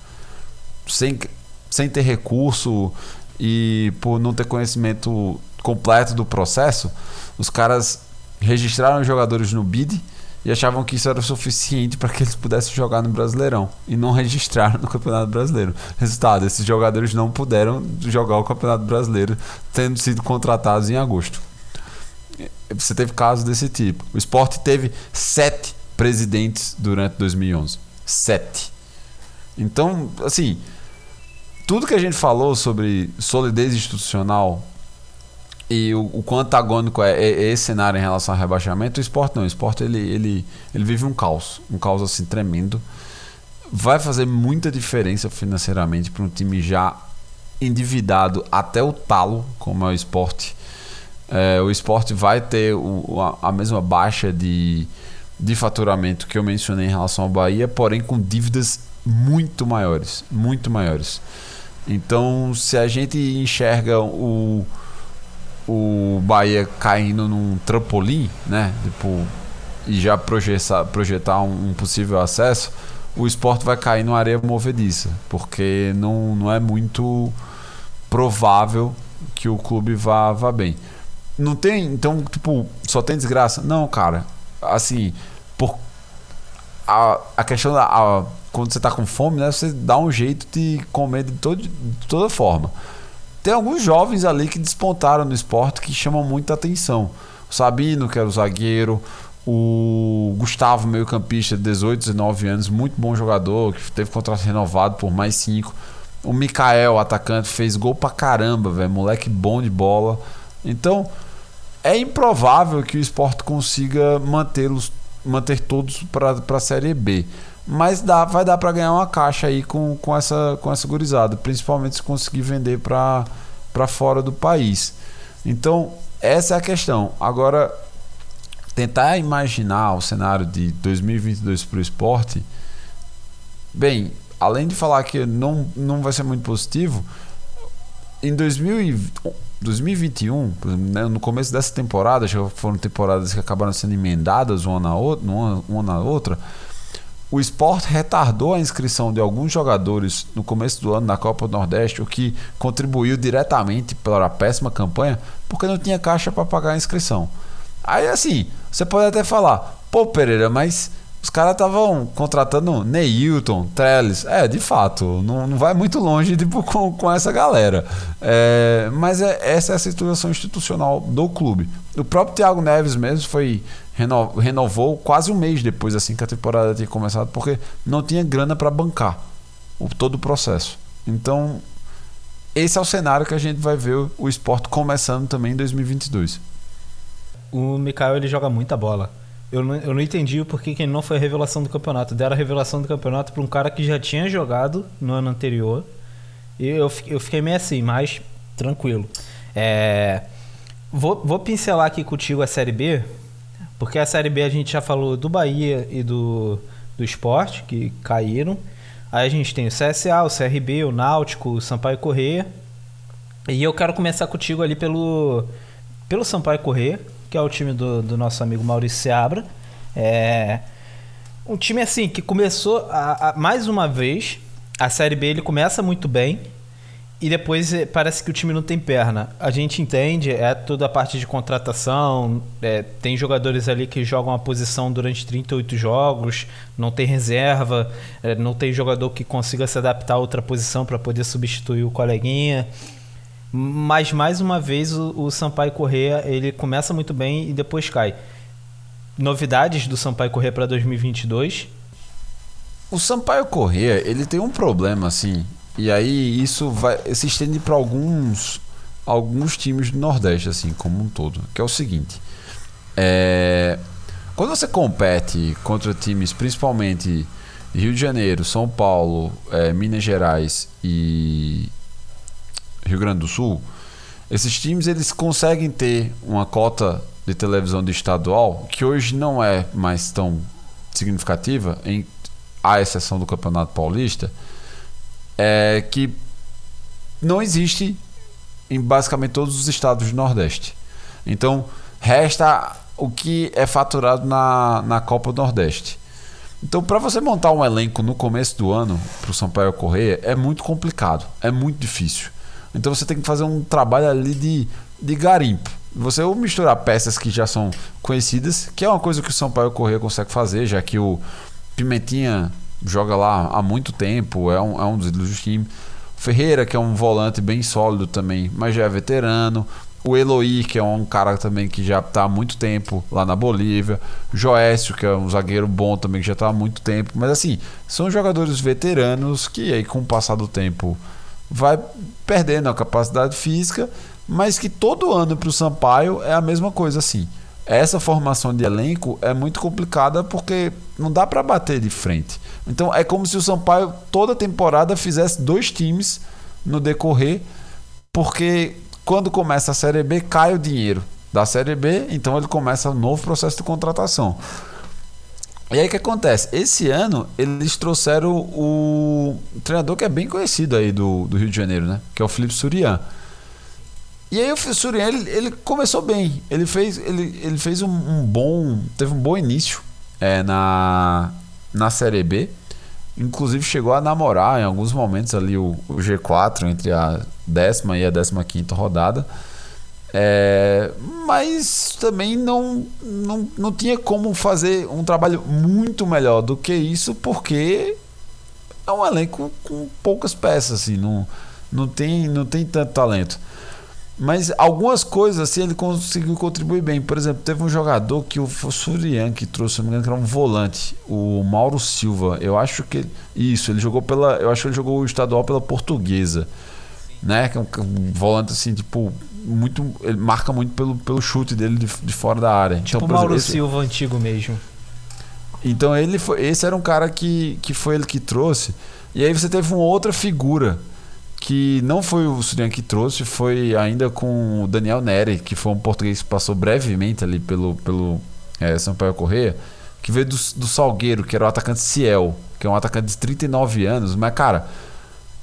sem, sem ter recurso e por não ter conhecimento completo do processo, os caras registraram os jogadores no BID e achavam que isso era o suficiente para que eles pudessem jogar no Brasileirão e não registraram no Campeonato Brasileiro. Resultado, esses jogadores não puderam jogar o Campeonato Brasileiro tendo sido contratados em agosto você teve casos desse tipo. O esporte teve sete presidentes durante 2011. Sete. Então, assim, tudo que a gente falou sobre solidez institucional e o, o quão antagônico é, é, esse cenário em relação ao rebaixamento, o esporte não. O esporte ele, ele, ele vive um caos, um caos assim tremendo. Vai fazer muita diferença financeiramente para um time já endividado até o talo, como é o esporte. É, o esporte vai ter o, a, a, mesma baixa de, de faturamento que eu mencionei em relação ao Bahia, porém com dívidas muito maiores. Muito maiores. Então, se a gente enxerga o o Bahia caindo num trampolim, né? Tipo, e já projetar, projetar um, um, possível acesso, o esporte vai cair numa areia movediça, porque não, não é muito provável que o clube vá, vá bem. Não tem, então, tipo, só tem desgraça? Não, cara. Assim, por a, a questão da. A, quando você tá com fome, né? Você dá um jeito de comer de, todo, de toda forma tem alguns jovens ali que despontaram no esporte que chamam muita atenção. O Sabino, que era o zagueiro, o Gustavo, meio-campista, de 18, 19 anos, muito bom jogador, que teve contrato renovado por mais 5. O Mikael, atacante, fez gol pra caramba, velho. Moleque bom de bola. Então, é improvável que o esporte consiga mantê-los, manter todos para a Série B. Mas dá, vai dar para ganhar uma caixa aí com, com, essa, com essa gurizada, principalmente se conseguir vender para fora do país. Então, essa é a questão. Agora, tentar imaginar o cenário de 2022 para o esporte, bem, além de falar que não, não vai ser muito positivo, em 2021, né, no começo dessa temporada, já foram temporadas que acabaram sendo emendadas uma na outra, uma, na outra o esporte retardou a inscrição de alguns jogadores no começo do ano na Copa do Nordeste, o que contribuiu diretamente para a péssima campanha, porque não tinha caixa para pagar a inscrição. Aí assim, você pode até falar, pô Pereira, mas os caras estavam contratando Neilton, Trellis. É, de fato, não, não vai muito longe tipo, com, com essa galera. É, mas é, essa é a situação institucional do clube. O próprio Thiago Neves mesmo foi renovou quase um mês depois assim que a temporada tinha começado, porque não tinha grana para bancar o, todo o processo. Então, esse é o cenário que a gente vai ver o esporte começando também em 2022. O Mikael ele joga muita bola. Eu não, eu não entendi o porquê que não foi a revelação do campeonato. Deram a revelação do campeonato para um cara que já tinha jogado no ano anterior. E eu, eu fiquei meio assim, mais tranquilo. É, vou, vou pincelar aqui contigo a Série B, porque a Série B a gente já falou do Bahia e do, do Esporte, que caíram. Aí a gente tem o CSA, o CRB, o Náutico, o Sampaio Corrêa. E eu quero começar contigo ali pelo, pelo Sampaio Corrêa, que é o time do, do nosso amigo Maurício Seabra. É um time assim que começou a, a, mais uma vez. A Série B ele começa muito bem, e depois eh, parece que o time não tem perna. A gente entende, é toda a parte de contratação. É, tem jogadores ali que jogam a posição durante 38 jogos, não tem reserva, é, não tem jogador que consiga se adaptar a outra posição para poder substituir o coleguinha. Mas mais uma vez o, o Sampaio Corrêa ele começa muito bem e depois cai. Novidades do Sampaio Corrêa para 2022? O Sampaio Corrêa ele tem um problema assim e aí isso vai se estende para alguns alguns times do Nordeste assim, como um todo, que é o seguinte, é, quando você compete contra times principalmente Rio de Janeiro, São Paulo, é, Minas Gerais e Rio Grande do Sul, esses times eles conseguem ter uma cota de televisão de estadual que hoje não é mais tão significativa, em à exceção do Campeonato Paulista, é que não existe em basicamente todos os estados do Nordeste. Então, resta o que é faturado na, na Copa do Nordeste. Então, para você montar um elenco no começo do ano para o Sampaio Correia é muito complicado, é muito difícil. Então, você tem que fazer um trabalho ali de, de garimpo. Você ou misturar peças que já são conhecidas, que é uma coisa que o Sampaio Correia consegue fazer, já que o Pimentinha joga lá há muito tempo, é um, é um dos ídolos do time. Ferreira, que é um volante bem sólido também, mas já é veterano. o Eloy, que é um cara também que já está há muito tempo lá na Bolívia, Joécio, que é um zagueiro bom também que já está há muito tempo, mas assim, são jogadores veteranos que aí com o passar do tempo vai perdendo a capacidade física, mas que todo ano para o Sampaio é a mesma coisa assim. Essa formação de elenco é muito complicada porque não dá para bater de frente. Então é como se o Sampaio toda temporada fizesse dois times no decorrer, porque quando começa a Série B, cai o dinheiro da Série B, então ele começa um novo processo de contratação. E aí o que acontece? Esse ano eles trouxeram o, treinador que é bem conhecido aí do, do Rio de Janeiro, né? Que é o Felipe Surian. E aí o Surian ele, ele começou bem. Ele fez, ele, ele fez um, um bom. Teve um bom início é, na, na Série B. Inclusive chegou a namorar em alguns momentos ali o, o G4 entre a décima e a décima quinta rodada. É, mas também não, não, não tinha como fazer um trabalho muito melhor do que isso, porque é um elenco com poucas peças, assim, não, não, tem, não tem tanto talento. Mas algumas coisas assim ele conseguiu contribuir bem. Por exemplo, teve um jogador que o Surian que trouxe, se não me engano, que era um volante, o Mauro Silva. Eu acho que isso, ele jogou pela, eu acho que ele jogou o estadual pela Portuguesa, né? Que é um, um volante assim, tipo, muito, ele marca muito pelo, pelo chute dele de, de fora da área. Tipo então, o Mauro exemplo, Silva antigo mesmo. Então ele foi, esse era um cara que que foi ele que trouxe. E aí você teve uma outra figura que não foi o Surian que trouxe, foi ainda com o Daniel Neri, que foi um português que passou brevemente ali pelo, pelo é, Sampaio Correia, que veio do, do Salgueiro, que era o atacante Ciel, que é um atacante de 39 anos, mas cara,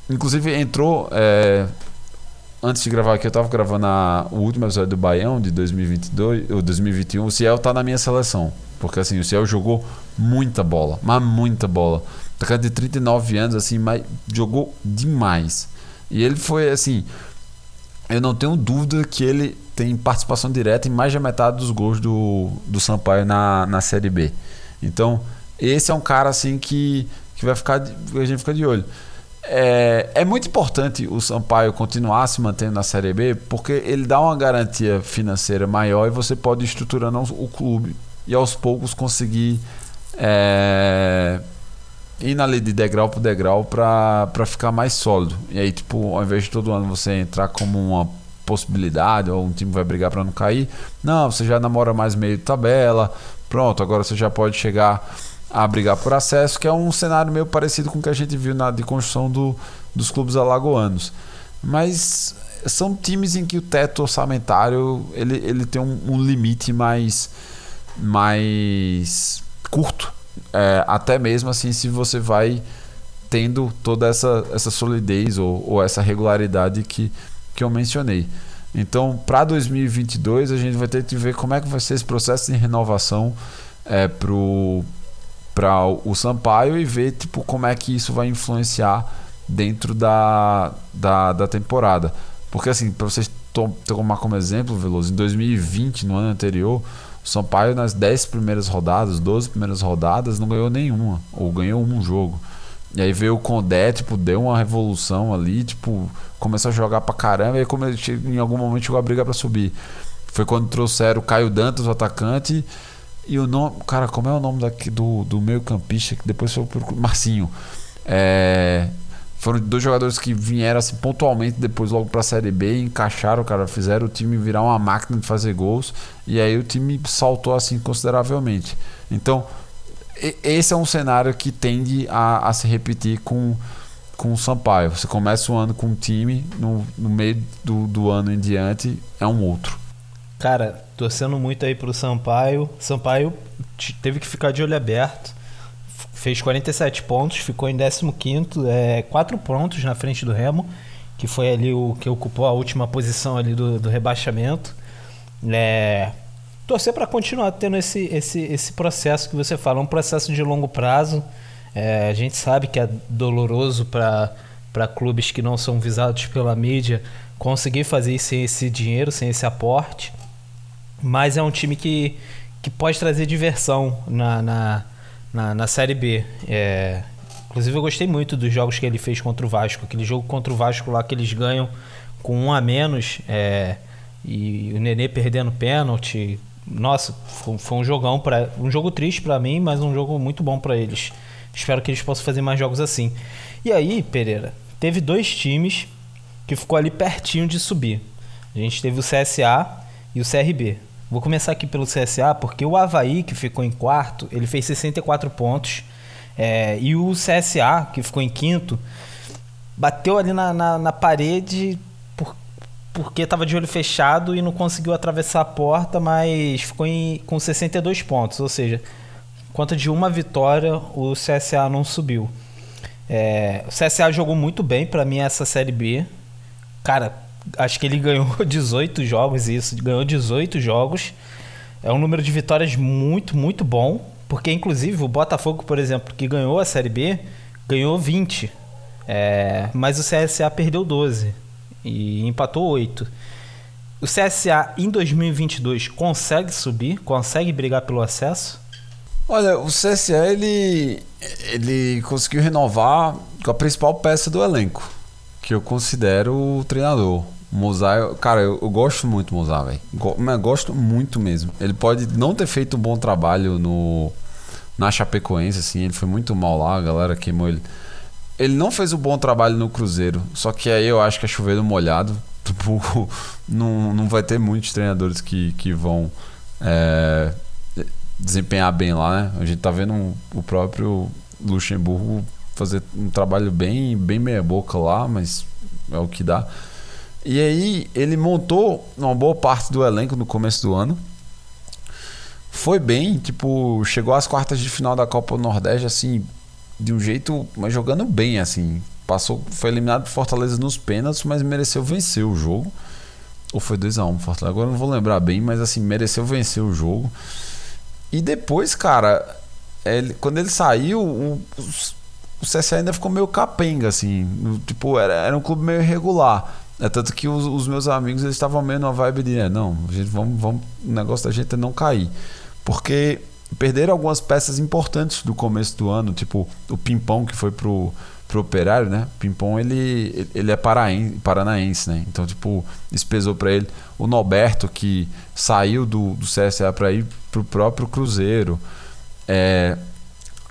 inclusive entrou. É, antes de gravar aqui, eu tava gravando a, o último episódio do Baião de 2022, ou 2021. O Ciel tá na minha seleção, porque assim, o Ciel jogou muita bola, mas muita bola. Atacante de 39 anos, assim, mas jogou demais. E ele foi assim. Eu não tenho dúvida que ele tem participação direta em mais da metade dos gols do, do Sampaio na, na Série B. Então, esse é um cara assim que, que vai ficar. A gente fica de olho. É, é muito importante o Sampaio continuar se mantendo na Série B, porque ele dá uma garantia financeira maior e você pode ir estruturando o clube e aos poucos conseguir é, indo ali de degrau por degrau para ficar mais sólido. E aí, tipo, ao invés de todo ano você entrar como uma possibilidade ou um time vai brigar para não cair, não, você já namora mais meio tabela. Pronto, agora você já pode chegar a brigar por acesso, que é um cenário meio parecido com o que a gente viu na de construção do, dos clubes alagoanos. Mas são times em que o teto orçamentário ele, ele tem um, um limite mais mais curto é, até mesmo assim se você vai tendo toda essa, essa solidez ou, ou essa regularidade que, que eu mencionei. Então, para 2022, a gente vai ter que ver como é que vai ser esse processo de renovação é, para o Sampaio e ver tipo, como é que isso vai influenciar dentro da, da, da temporada. Porque, assim, para vocês tomar como exemplo, Veloso, em 2020, no ano anterior, o Sampaio nas 10 primeiras rodadas, 12 primeiras rodadas, não ganhou nenhuma, ou ganhou um jogo. E aí veio o Condé, tipo, deu uma revolução ali, tipo, começou a jogar pra caramba, e como em algum momento chegou a briga para subir. Foi quando trouxeram o Caio Dantas, o atacante, e o nome. Cara, como é o nome daqui, do, do meio campista, que depois foi pro Marcinho. É, foram dois jogadores que vieram assim pontualmente depois logo para a Série B, encaixaram, cara, fizeram o time virar uma máquina de fazer gols e aí o time saltou assim consideravelmente. Então, esse é um cenário que tende a, a se repetir com com o Sampaio. Você começa o ano com um time, no, no meio do, do ano em diante é um outro. Cara, torcendo muito aí pro Sampaio. Sampaio teve que ficar de olho aberto fez 47 pontos, ficou em 15 é, 4 pontos na frente do Remo, que foi ali o que ocupou a última posição ali do, do rebaixamento. É, torcer para continuar tendo esse, esse, esse processo que você fala, um processo de longo prazo. É, a gente sabe que é doloroso para clubes que não são visados pela mídia conseguir fazer isso sem esse dinheiro, sem esse aporte. Mas é um time que, que pode trazer diversão na, na na, na Série B. É, inclusive, eu gostei muito dos jogos que ele fez contra o Vasco. Aquele jogo contra o Vasco lá que eles ganham com um a menos. É, E o Nenê perdendo pênalti. Nossa, foi, foi um jogão para um jogo triste para mim, mas um jogo muito bom para eles. Espero que eles possam fazer mais jogos assim. E aí, Pereira, teve dois times que ficou ali pertinho de subir. A gente teve o CSA e o CRB. Vou começar aqui pelo CSA, porque o Havaí, que ficou em quarto, ele fez 64 pontos. É, e o CSA, que ficou em quinto, bateu ali na, na, na parede por, porque estava de olho fechado e não conseguiu atravessar a porta, mas ficou em, com 62 pontos. Ou seja, conta de uma vitória, o CSA não subiu. É, o CSA jogou muito bem para mim essa Série B. Cara, acho que ele ganhou 18 jogos, isso, ganhou 18 jogos. É um número de vitórias muito, muito bom. Porque, inclusive, o Botafogo, por exemplo, que ganhou a Série B, ganhou 20. É, mas o CSA perdeu 12 e empatou 8. O CSA em 2022 consegue subir? Consegue brigar pelo acesso? Olha, o CSA ele, ele conseguiu renovar com a principal peça do elenco, que eu considero o treinador. Mozart, cara, eu, eu, gosto muito do Mozart, velho. Go, gosto muito mesmo. Ele pode não ter feito um bom trabalho no na Chapecoense, assim, ele foi muito mal lá, a galera queimou ele. Ele não fez um bom trabalho no Cruzeiro, só que aí eu acho que é chover molhado. Tipo, não, não vai ter muitos treinadores que, que vão é, desempenhar bem lá, né? A gente tá vendo o próprio Luxemburgo fazer um trabalho bem, bem meia-boca lá, mas é o que dá. E aí ele montou uma boa parte do elenco no começo do ano. Foi bem, tipo, chegou às quartas de final da Copa do Nordeste, assim, de um jeito, mas jogando bem, assim. Passou, foi eliminado por Fortaleza nos pênaltis, mas mereceu vencer o jogo. Ou foi 2x1 um, Fortaleza, agora não vou lembrar bem, mas assim, mereceu vencer o jogo. E depois, cara, ele, quando ele saiu, o, o CSA ainda ficou meio capenga, assim. Tipo, era, era um clube meio irregular. É tanto que os, os meus amigos eles estavam meio na vibe de, é, não, gente, vamos, vamos, o negócio da gente é não cair. Porque perderam algumas peças importantes do começo do ano, tipo o Pimpão que foi pro, pro Operário, né? O Pimpão ele, ele é paraense, paranaense, né? Então, tipo, isso pesou para ele. O Norberto que saiu do, do CSA para ir pro próprio Cruzeiro. É,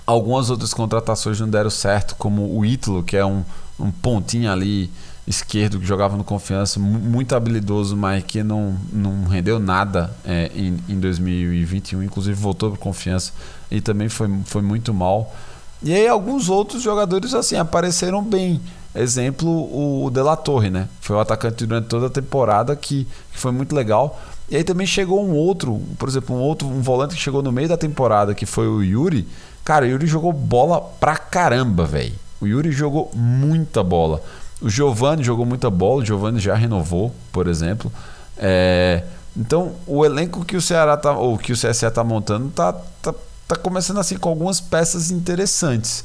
algumas outras contratações não deram certo, como o Ítalo, que é um, um pontinho ali esquerdo que jogava no Confiança, muito habilidoso, mas que não, não rendeu nada é, em, em 2021. Inclusive voltou para Confiança e também foi, foi muito mal. E aí alguns outros jogadores assim apareceram bem. Exemplo, o De La Torre, né? Foi o atacante durante toda a temporada que, que foi muito legal. E aí também chegou um outro, por exemplo, um outro um volante que chegou no meio da temporada, que foi o Yuri. Cara, o Yuri jogou bola pra caramba, velho. O Yuri jogou muita bola. O Giovanni jogou muita bola, o Giovanni já renovou, por exemplo. É, então, o elenco que o Ceará tá, ou que o CSA está montando tá, tá, tá começando assim com algumas peças interessantes.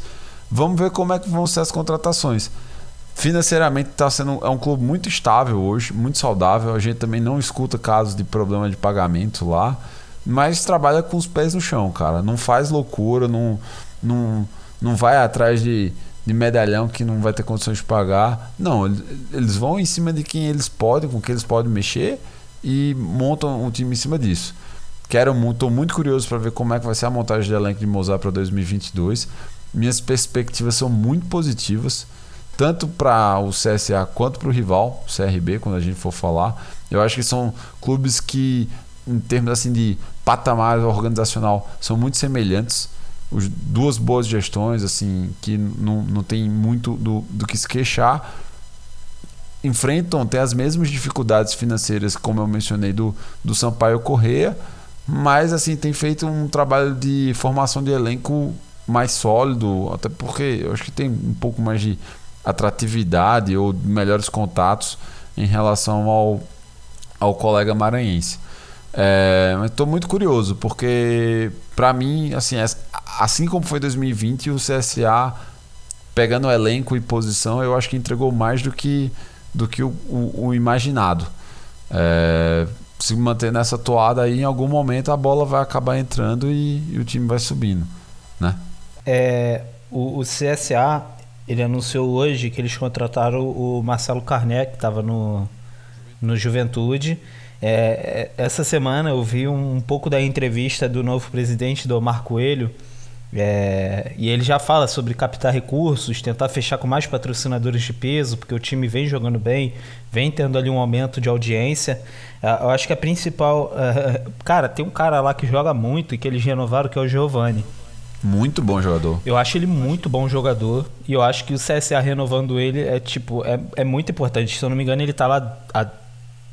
Vamos ver como é que vão ser as contratações. Financeiramente tá sendo é um clube muito estável hoje, muito saudável. A gente também não escuta casos de problema de pagamento lá, mas trabalha com os pés no chão, cara. Não faz loucura, não, não, não vai atrás de de medalhão que não vai ter condições de pagar. Não, eles vão em cima de quem eles podem, com quem eles podem mexer e montam um time em cima disso. Quero muito, estou muito curioso para ver como é que vai ser a montagem de elenco de Mozart para 2022. Minhas perspectivas são muito positivas, tanto para o CSA quanto para o rival, o CRB, quando a gente for falar. Eu acho que são clubes que, em termos assim de patamar organizacional, são muito semelhantes os, duas boas gestões, assim, que não, não tem muito do, do que se queixar, enfrentam, têm as mesmas dificuldades financeiras, como eu mencionei, do, do Sampaio Correia, mas assim, tem feito um trabalho de formação de elenco mais sólido, até porque eu acho que tem um pouco mais de atratividade ou melhores contatos em relação ao, ao colega maranhense. É, estou muito curioso, porque para mim, assim, assim como foi 2020, o CSA pegando elenco e posição, eu acho que entregou mais do que, do que o, o, o imaginado. É, se manter nessa toada aí, em algum momento a bola vai acabar entrando e, e o time vai subindo, né? É, o, o, CSA, ele anunciou hoje que eles contrataram o Marcelo Carné, que estava no, no Juventude, É, é, essa semana eu vi um, pouco da entrevista do novo presidente do Marco Coelho. É, e ele já fala sobre captar recursos, tentar fechar com mais patrocinadores de peso, porque o time vem jogando bem, vem tendo ali um aumento de audiência. É, eu acho que a principal. É, cara, tem um cara lá que joga muito e que eles renovaram, que é o Giovanni. Muito bom jogador. Eu acho ele muito bom jogador. E eu acho que o CSA renovando ele é tipo. É, é muito importante. Se eu não me engano, ele tá lá há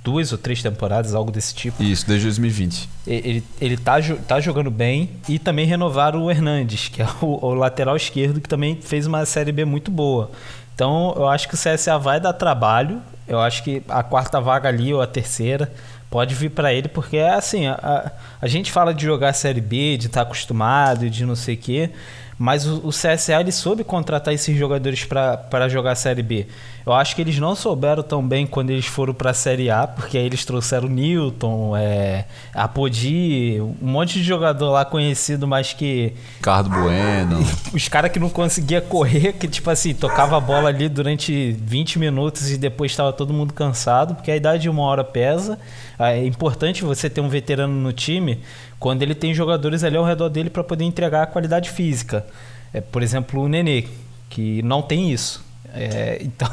duas ou três temporadas, algo desse tipo. Isso, desde 2020. Ele, ele tá, tá jogando bem e também renovaram o Hernandes, que é o, o, lateral esquerdo, que também fez uma Série B muito boa. Então eu acho que o CSA vai dar trabalho. Eu acho que a quarta vaga ali ou a terceira pode vir para ele, porque é assim: a, a, gente fala de jogar Série B, de estar tá acostumado, de não sei o quê. Mas o, o CSA ele soube contratar esses jogadores para jogar a Série B. Eu acho que eles não souberam tão bem quando eles foram para a Série A, porque aí eles trouxeram Newton, é, Apodi, um monte de jogador lá conhecido, mas que. Ricardo Bueno. Os caras que não conseguia correr, que tipo assim, tocava a bola ali durante 20 minutos e depois estava todo mundo cansado, porque a idade de uma hora pesa. É importante você ter um veterano no time quando ele tem jogadores ali ao redor dele para poder entregar a qualidade física. É, por exemplo, o Nenê, que não tem isso. É, então,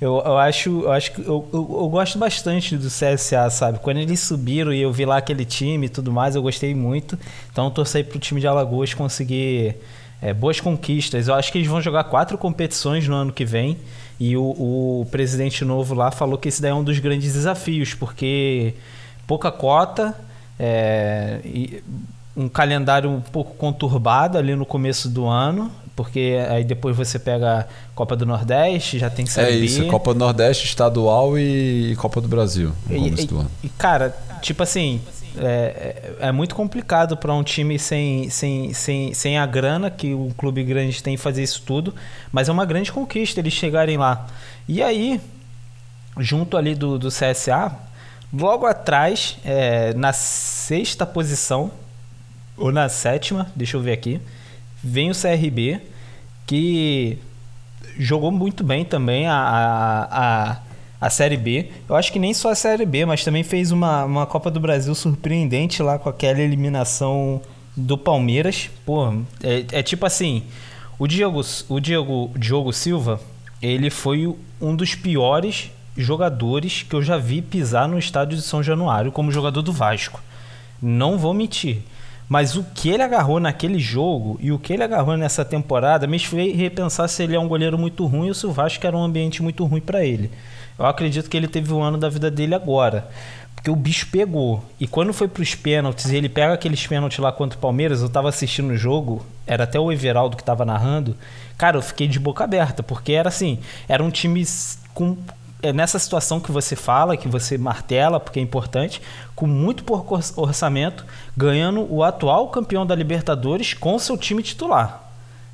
eu, eu acho, eu acho que eu, eu, eu, gosto bastante do CSA, sabe? Quando eles subiram e eu vi lá aquele time e tudo mais, eu gostei muito. Então, torci para o time de Alagoas conseguir é, boas conquistas. Eu acho que eles vão jogar quatro competições no ano que vem. E o, o presidente novo lá falou que esse daí é um dos grandes desafios, porque pouca cota, é, um calendário um pouco conturbado ali no começo do ano porque aí depois você pega a Copa do Nordeste, já tem Série É isso, B. Copa do Nordeste, Estadual e Copa do Brasil no e, começo do ano. E, cara, tipo assim, é, é, é muito complicado para um time sem, sem, sem, sem a grana que um clube grande tem fazer isso tudo, mas é uma grande conquista eles chegarem lá. E aí, junto ali do, do CSA, logo atrás, é, na sexta posição, ou na sétima, deixa eu ver aqui, Vem o CRB, que jogou muito bem também a, a, a, a, Série B. Eu acho que nem só a Série B, mas também fez uma, uma Copa do Brasil surpreendente lá com aquela eliminação do Palmeiras. Pô, é, é tipo assim, o Diego, o Diego Diogo Silva, ele foi um dos piores jogadores que eu já vi pisar no estádio de São Januário como jogador do Vasco. Não vou mentir. Mas o que ele agarrou naquele jogo e o que ele agarrou nessa temporada me fez repensar se ele é um goleiro muito ruim ou se o Vasco era um ambiente muito ruim para ele. Eu acredito que ele teve um ano da vida dele agora. Porque o bicho pegou. E quando foi para os pênaltis e ele pega aqueles pênaltis lá contra o Palmeiras, eu tava assistindo o jogo, era até o Everaldo que tava narrando. Cara, eu fiquei de boca aberta, porque era assim, era um time com é nessa situação que você fala, que você martela, porque é importante, com muito pouco orçamento, ganhando o atual campeão da Libertadores com seu time titular.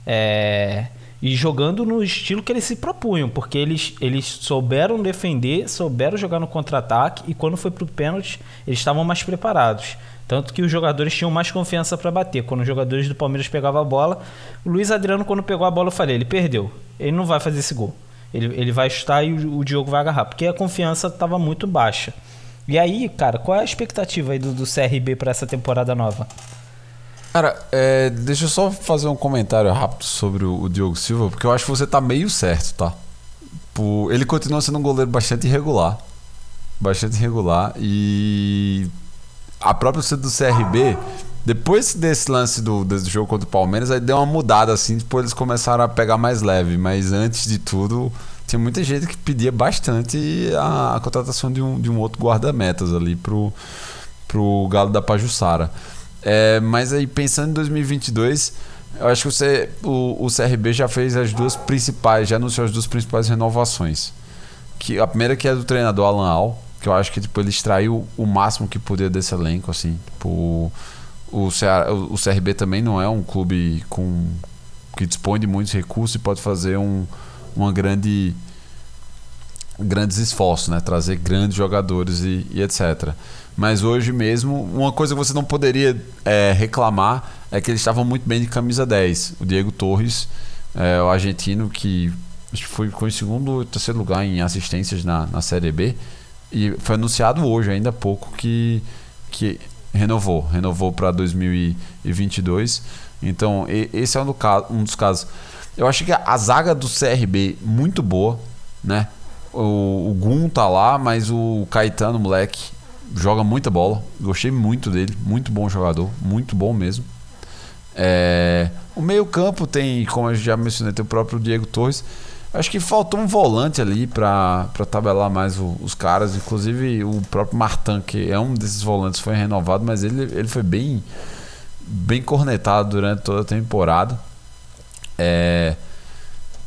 É, e jogando no estilo que eles se propunham, porque eles, eles souberam defender, souberam jogar no contra-ataque e quando foi para o pênalti, eles estavam mais preparados. Tanto que os jogadores tinham mais confiança para bater. Quando os jogadores do Palmeiras pegavam a bola, o Luiz Adriano, quando pegou a bola, eu falei: ele perdeu. Ele não vai fazer esse gol. Ele, ele vai chutar e o, o Diogo vai agarrar, porque a confiança estava muito baixa. E aí, cara, qual é a expectativa aí do, do CRB para essa temporada nova? Cara, é, deixa eu só fazer um comentário rápido sobre o, o, Diogo Silva, porque eu acho que você tá meio certo, tá? Por, ele continua sendo um goleiro bastante irregular. Bastante irregular. E a própria torcida do CRB, depois desse lance do, desse jogo contra o Palmeiras, aí deu uma mudada assim, depois eles começaram a pegar mais leve. Mas antes de tudo, tinha muita gente que pedia bastante a, a contratação de um, de um outro guarda-metas ali pro, pro Galo da Pajussara. É, mas aí pensando em 2022, eu acho que você, o, o CRB já fez as duas principais, já anunciou as duas principais renovações. Que, a primeira que é do treinador Alan Al, que eu acho que tipo, ele extraiu o máximo que podia desse elenco, assim. Tipo, o, Ceará, o CRB também não é um clube com que dispõe de muitos recursos e pode fazer um, uma grande grandes esforços, né? Trazer grandes jogadores e, e, etc. Mas hoje mesmo, uma coisa que você não poderia é, reclamar é que eles estavam muito bem de camisa 10. O Diego Torres, é, o argentino que foi, ficou em segundo ou terceiro lugar em assistências na, na Série B, E foi anunciado hoje, ainda há pouco, que, que renovou. Renovou para 2022. Então, esse é um, do, um dos casos. Eu acho que a zaga do CRB muito boa, né? O, o Gum tá lá, mas o Caetano, moleque, joga muita bola. Gostei muito dele, muito bom jogador, muito bom mesmo. É, o meio-campo tem, como eu já mencionei, tem o próprio Diego Torres. Acho que faltou um volante ali para tabelar mais o, os caras. Inclusive o próprio Martin, que é um desses volantes, foi renovado, mas ele, ele foi bem, bem cornetado durante toda a temporada. É,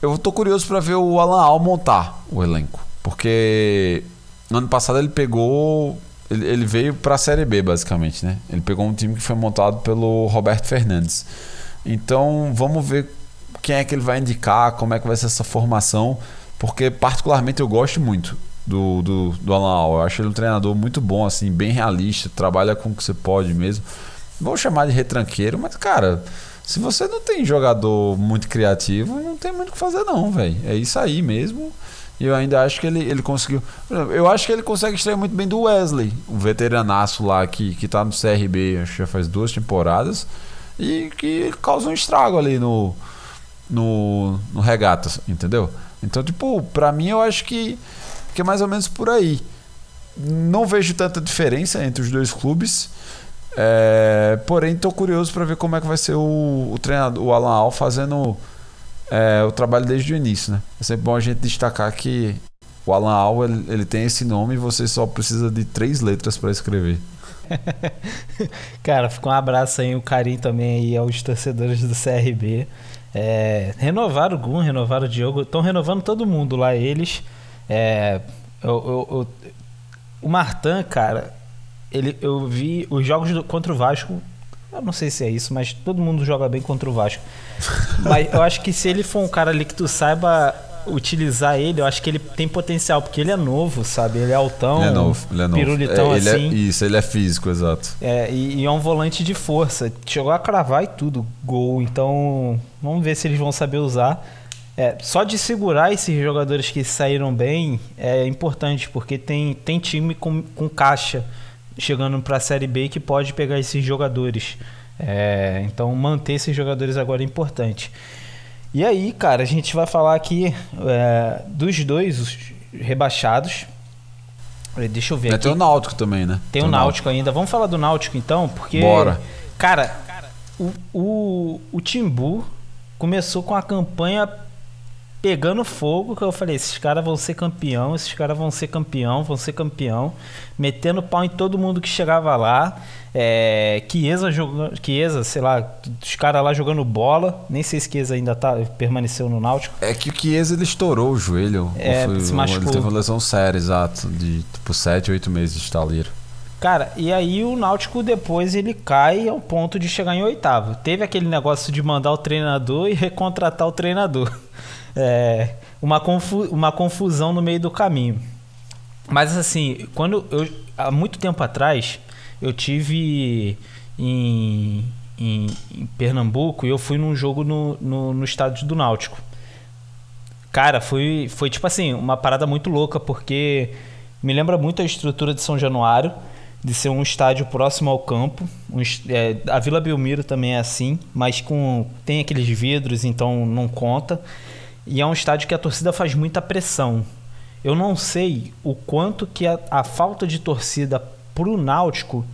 eu tô curioso para ver o Alan Al montar o elenco. Porque no ano passado ele pegou. Ele, ele veio para a Série B, basicamente, né? Ele pegou um time que foi montado pelo Roberto Fernandes. Então vamos ver quem é que ele vai indicar, como é que vai ser essa formação. Porque, particularmente, eu gosto muito do, do, do Alan Al. Eu acho ele um treinador muito bom, assim, bem realista, trabalha com o que você pode mesmo. Vou chamar de retranqueiro, mas, cara, se você não tem jogador muito criativo, não tem muito o que fazer, não, velho. É isso aí mesmo. E eu ainda acho que ele, ele conseguiu. Eu acho que ele consegue extrair muito bem do Wesley, um veteranaço lá que, que tá no CRB, acho que já faz duas temporadas. E que causa um estrago ali no, no, no Regatas, entendeu? Então, tipo, pra mim eu acho que, que é mais ou menos por aí. Não vejo tanta diferença entre os dois clubes. É, porém, estou curioso para ver como é que vai ser o, o treinador, o Alan Al, fazendo é, o trabalho desde o início. Né? É sempre bom a gente destacar que o Alan Al ele, ele tem esse nome e você só precisa de três letras para escrever. Cara, fica um abraço aí, um carinho também aí aos torcedores do CRB. É, renovaram o Gun, renovaram o Diogo, estão renovando todo mundo lá, eles. É, eu, eu, eu, o Martan, cara, ele, eu vi os jogos do, contra o Vasco. Eu não sei se é isso, mas todo mundo joga bem contra o Vasco. mas eu acho que se ele for um cara ali que tu saiba utilizar ele, eu acho que ele tem potencial, porque ele é novo, sabe? Ele é altão, ele é novo, ele é novo. pirulitão é, ele é assim. É, isso, ele é físico, exato. É, e, e, é um volante de força. Chegou a cravar e tudo, gol. Então, vamos ver se eles vão saber usar. É, só de segurar esses jogadores que saíram bem é importante, porque tem, tem time com, com caixa chegando para a Série B que pode pegar esses jogadores. É, então, manter esses jogadores agora é importante. E aí, cara, a gente vai falar aqui é, dos dois os rebaixados. Deixa eu ver é, aqui. Tem o Náutico também, né? Tem, tem o Náutico, Náutico ainda. Vamos falar do Náutico então, porque. Bora. Cara, o, o, o Timbu começou com a campanha pegando fogo, que eu falei, esses caras vão ser campeão, esses caras vão ser campeão, vão ser campeão, metendo pau em todo mundo que chegava lá. É, Chiesa jogando, Chiesa, sei lá, os caras lá jogando bola, nem sei se Chiesa ainda tá, permaneceu no Náutico. É que o Chiesa ele estourou o joelho, é, foi, se machucou. ele teve uma lesão séria, exato, de tipo 7, 8 meses de estaleiro. Cara, e aí o Náutico depois ele cai ao ponto de chegar em oitavo. Teve aquele negócio de mandar o treinador e recontratar o treinador é, uma, confu uma confusão no meio do caminho. Mas assim, quando eu há muito tempo atrás eu tive em, em, em Pernambuco e eu fui num jogo no, no, no estádio do Náutico. Cara, foi, foi tipo assim, uma parada muito louca, porque me lembra muito a estrutura de São Januário, de ser um estádio próximo ao campo. Um, é, a Vila Belmiro também é assim, mas com tem aqueles vidros, então não conta. E é um estádio que a torcida faz muita pressão. Eu não sei o quanto que a, a falta de torcida pro Náutico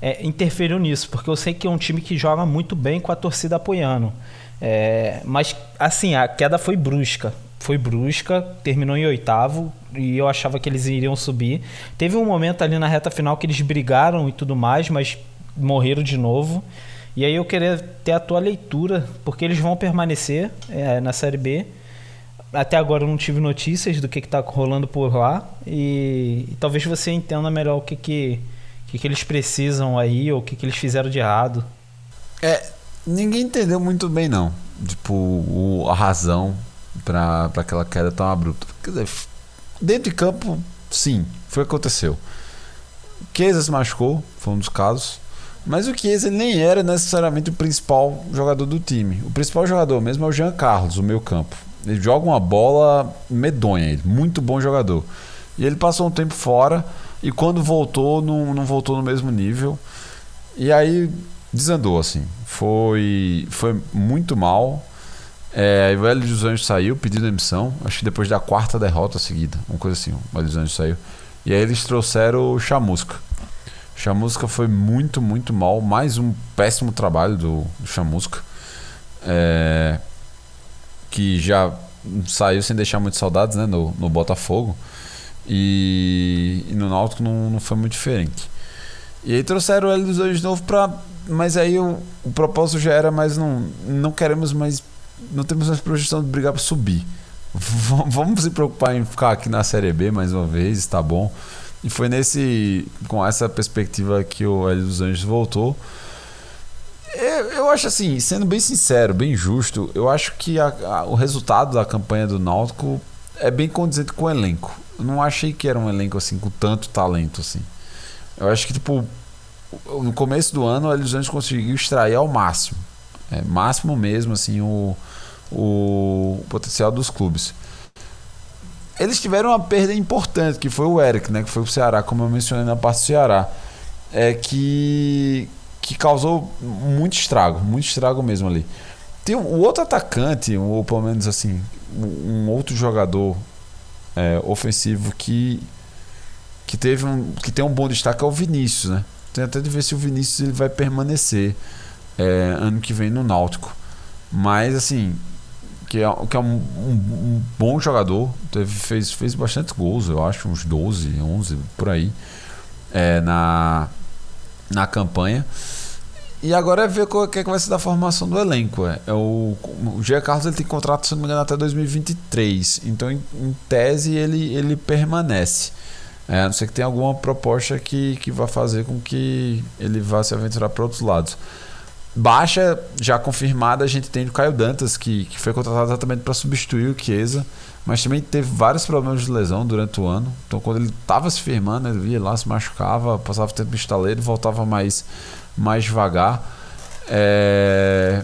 é, interferiu nisso, porque eu sei que é um time que joga muito bem com a torcida apoiando. É, mas, assim, a queda foi brusca. Foi brusca, terminou em oitavo e eu achava que eles iriam subir. Teve um momento ali na reta final que eles brigaram e tudo mais, mas morreram de novo. E aí eu queria ter a tua leitura, porque eles vão permanecer é, na Série B até agora eu não tive notícias do que está rolando por lá e, e, talvez você entenda melhor o que, que, que, que eles precisam aí ou o que, que eles fizeram de errado. É, ninguém entendeu muito bem não, tipo, o, a razão para aquela queda tão abrupta. Quer dizer, dentro de campo, sim, foi o que aconteceu. Chiesa se machucou, foi um dos casos. Mas o Chiesa nem era necessariamente o principal jogador do time. O principal jogador mesmo é o Jean Carlos, o meio campo. Ele joga uma bola medonha, ele, muito bom jogador. E ele passou um tempo fora e quando voltou, não, não voltou no mesmo nível. E aí desandou, assim. Foi, foi muito mal. É, o Hélio dos Anjos saiu pedindo emissão, acho que depois da quarta derrota seguida, uma coisa assim, o Hélio dos Anjos saiu. E aí eles trouxeram o Chamusca. Chamusca foi muito, muito mal. Mais um péssimo trabalho do, do Chamusca. É, que já saiu sem deixar muitas saudades né, no, no Botafogo. E, e, no Náutico não, não foi muito diferente. E aí trouxeram Hélio dos Anjos de novo pra. Mas aí o, o propósito já era mais não, não queremos mais. Não temos mais projeção de brigar para subir. Vamos se preocupar em ficar aqui na Série B mais uma vez, está bom. E foi nesse. com essa perspectiva que o Hélio dos Anjos voltou. Eu, eu acho assim, sendo bem sincero, bem justo, eu acho que a, a, o resultado da campanha do Náutico é bem condizente com o elenco. Eu não achei que era um elenco assim com tanto talento assim. Eu acho que tipo no começo do ano dos Anjos conseguiu extrair ao máximo, é, máximo mesmo assim o, o potencial dos clubes eles tiveram uma perda importante, que foi o Eric, né? Que foi o Ceará, como eu mencionei na parte do Ceará. É que, que causou muito estrago, muito estrago mesmo ali. Tem um, o outro atacante, ou pelo menos assim, um outro jogador é, ofensivo que, que, teve um, que tem um bom destaque é o Vinícius, né? Tem até de ver se o Vinícius ele vai permanecer é, ano que vem no Náutico. Mas assim, que é, que é um, um, um, bom jogador, teve, fez, fez bastante gols, eu acho, uns 12, 11 por aí, é, na, na campanha. E agora é ver o que, é que vai ser da formação do elenco. É, é o, o Gia Carlos ele tem contrato, se não me engano, até 2023. Então, em, em tese, ele, ele permanece. É, a não ser que tenha alguma proposta que, que vá fazer com que ele vá se aventurar para outros lados. Baixa já confirmada, a gente tem o Caio Dantas, que, que foi contratado exatamente para substituir o Chiesa, mas também teve vários problemas de lesão durante o ano. Então, quando ele estava se firmando, ele ia lá, se machucava, passava tempo no estaleiro voltava mais, mais devagar. É...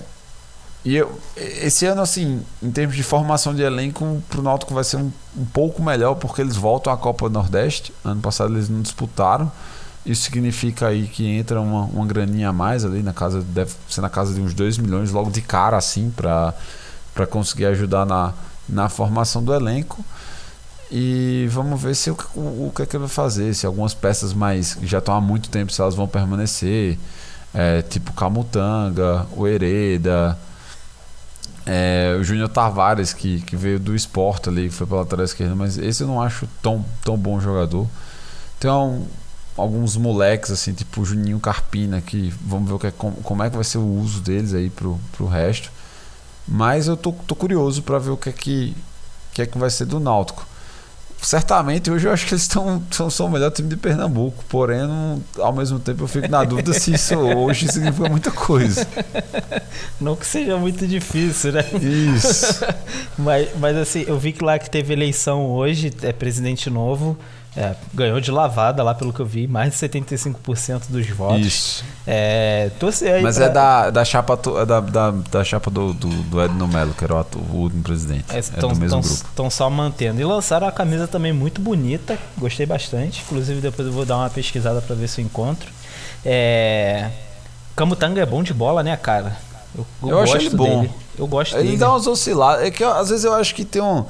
E eu, esse ano, assim, em termos de formação de elenco, para o Náutico vai ser um, um pouco melhor, porque eles voltam à Copa Nordeste. Ano passado eles não disputaram. Isso significa aí que entra uma, uma graninha a mais ali na casa, deve ser na casa de uns 2 milhões logo de cara assim para conseguir ajudar na, na formação do elenco. E vamos ver se o, o, o que é que ele vai fazer, se algumas peças mais que já estão há muito tempo, se elas vão permanecer. É, tipo Camutanga, o Hereda, é, o Júnior Tavares, que, que veio do esporte ali, que foi pela lateral esquerda, mas esse eu não acho tão, tão bom jogador. Então, alguns moleques, assim, tipo Juninho Carpina, que vamos ver o que é, como, como é que vai ser o uso deles aí pro, pro resto. Mas eu tô, tô curioso para ver o que é que, que é que vai ser do Náutico. Certamente hoje eu acho que eles estão são, são o melhor time de Pernambuco, porém não, ao mesmo tempo eu fico na dúvida se isso hoje significa muita coisa. Não que seja muito difícil, né? Isso. mas, mas assim, eu vi que lá que teve eleição hoje, é presidente novo. É, ganhou de lavada lá, pelo que eu vi, mais de 75% dos votos. Isso. É, Mas pra... é da, da chapa, é da, da, da chapa do, do, do Edno Melo, que era o, o último presidente. É, é do mesmo grupo. Estão só mantendo. E lançaram a camisa também muito bonita, gostei bastante. Inclusive, depois eu vou dar uma pesquisada para ver se eu encontro. É... Camutanga é bom de bola, né, cara? Eu, eu, eu acho ele bom. Dele. Eu gosto ele dele. dá umas osciladas. É que às vezes eu acho que tem um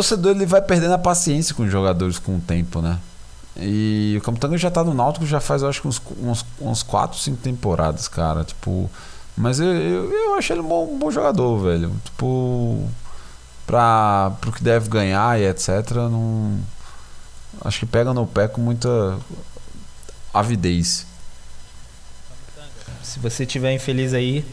torcedor ele vai perdendo a paciência com os jogadores com o tempo, né? E o Camutanga já tá no Náutico já faz, eu acho que uns, uns, uns 4, 5 temporadas, cara. Tipo. Mas eu, eu, eu acho ele um bom, um bom jogador, velho. Tipo. Pra, pro que deve ganhar e etc. Não. Acho que pega no pé com muita avidez. Se você estiver infeliz aí,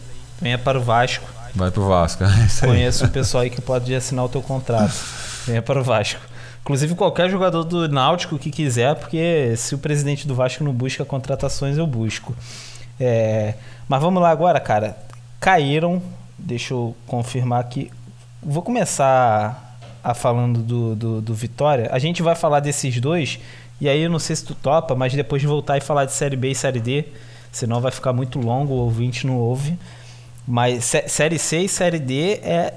venha para o Vasco. Vai pro Vasco. É Conheço um pessoal aí que pode assinar o teu contrato. Venha para o Vasco. Inclusive qualquer jogador do Náutico que quiser, porque se o presidente do Vasco não busca contratações, eu busco. É, mas vamos lá agora, cara. Caíram, deixa eu confirmar aqui. Vou começar a falando do, do, do Vitória. A gente vai falar desses dois, e aí eu não sei se tu topa, mas depois de voltar e falar de Série B e Série D, senão vai ficar muito longo, o ouvinte não ouve. Mas Série C e Série D é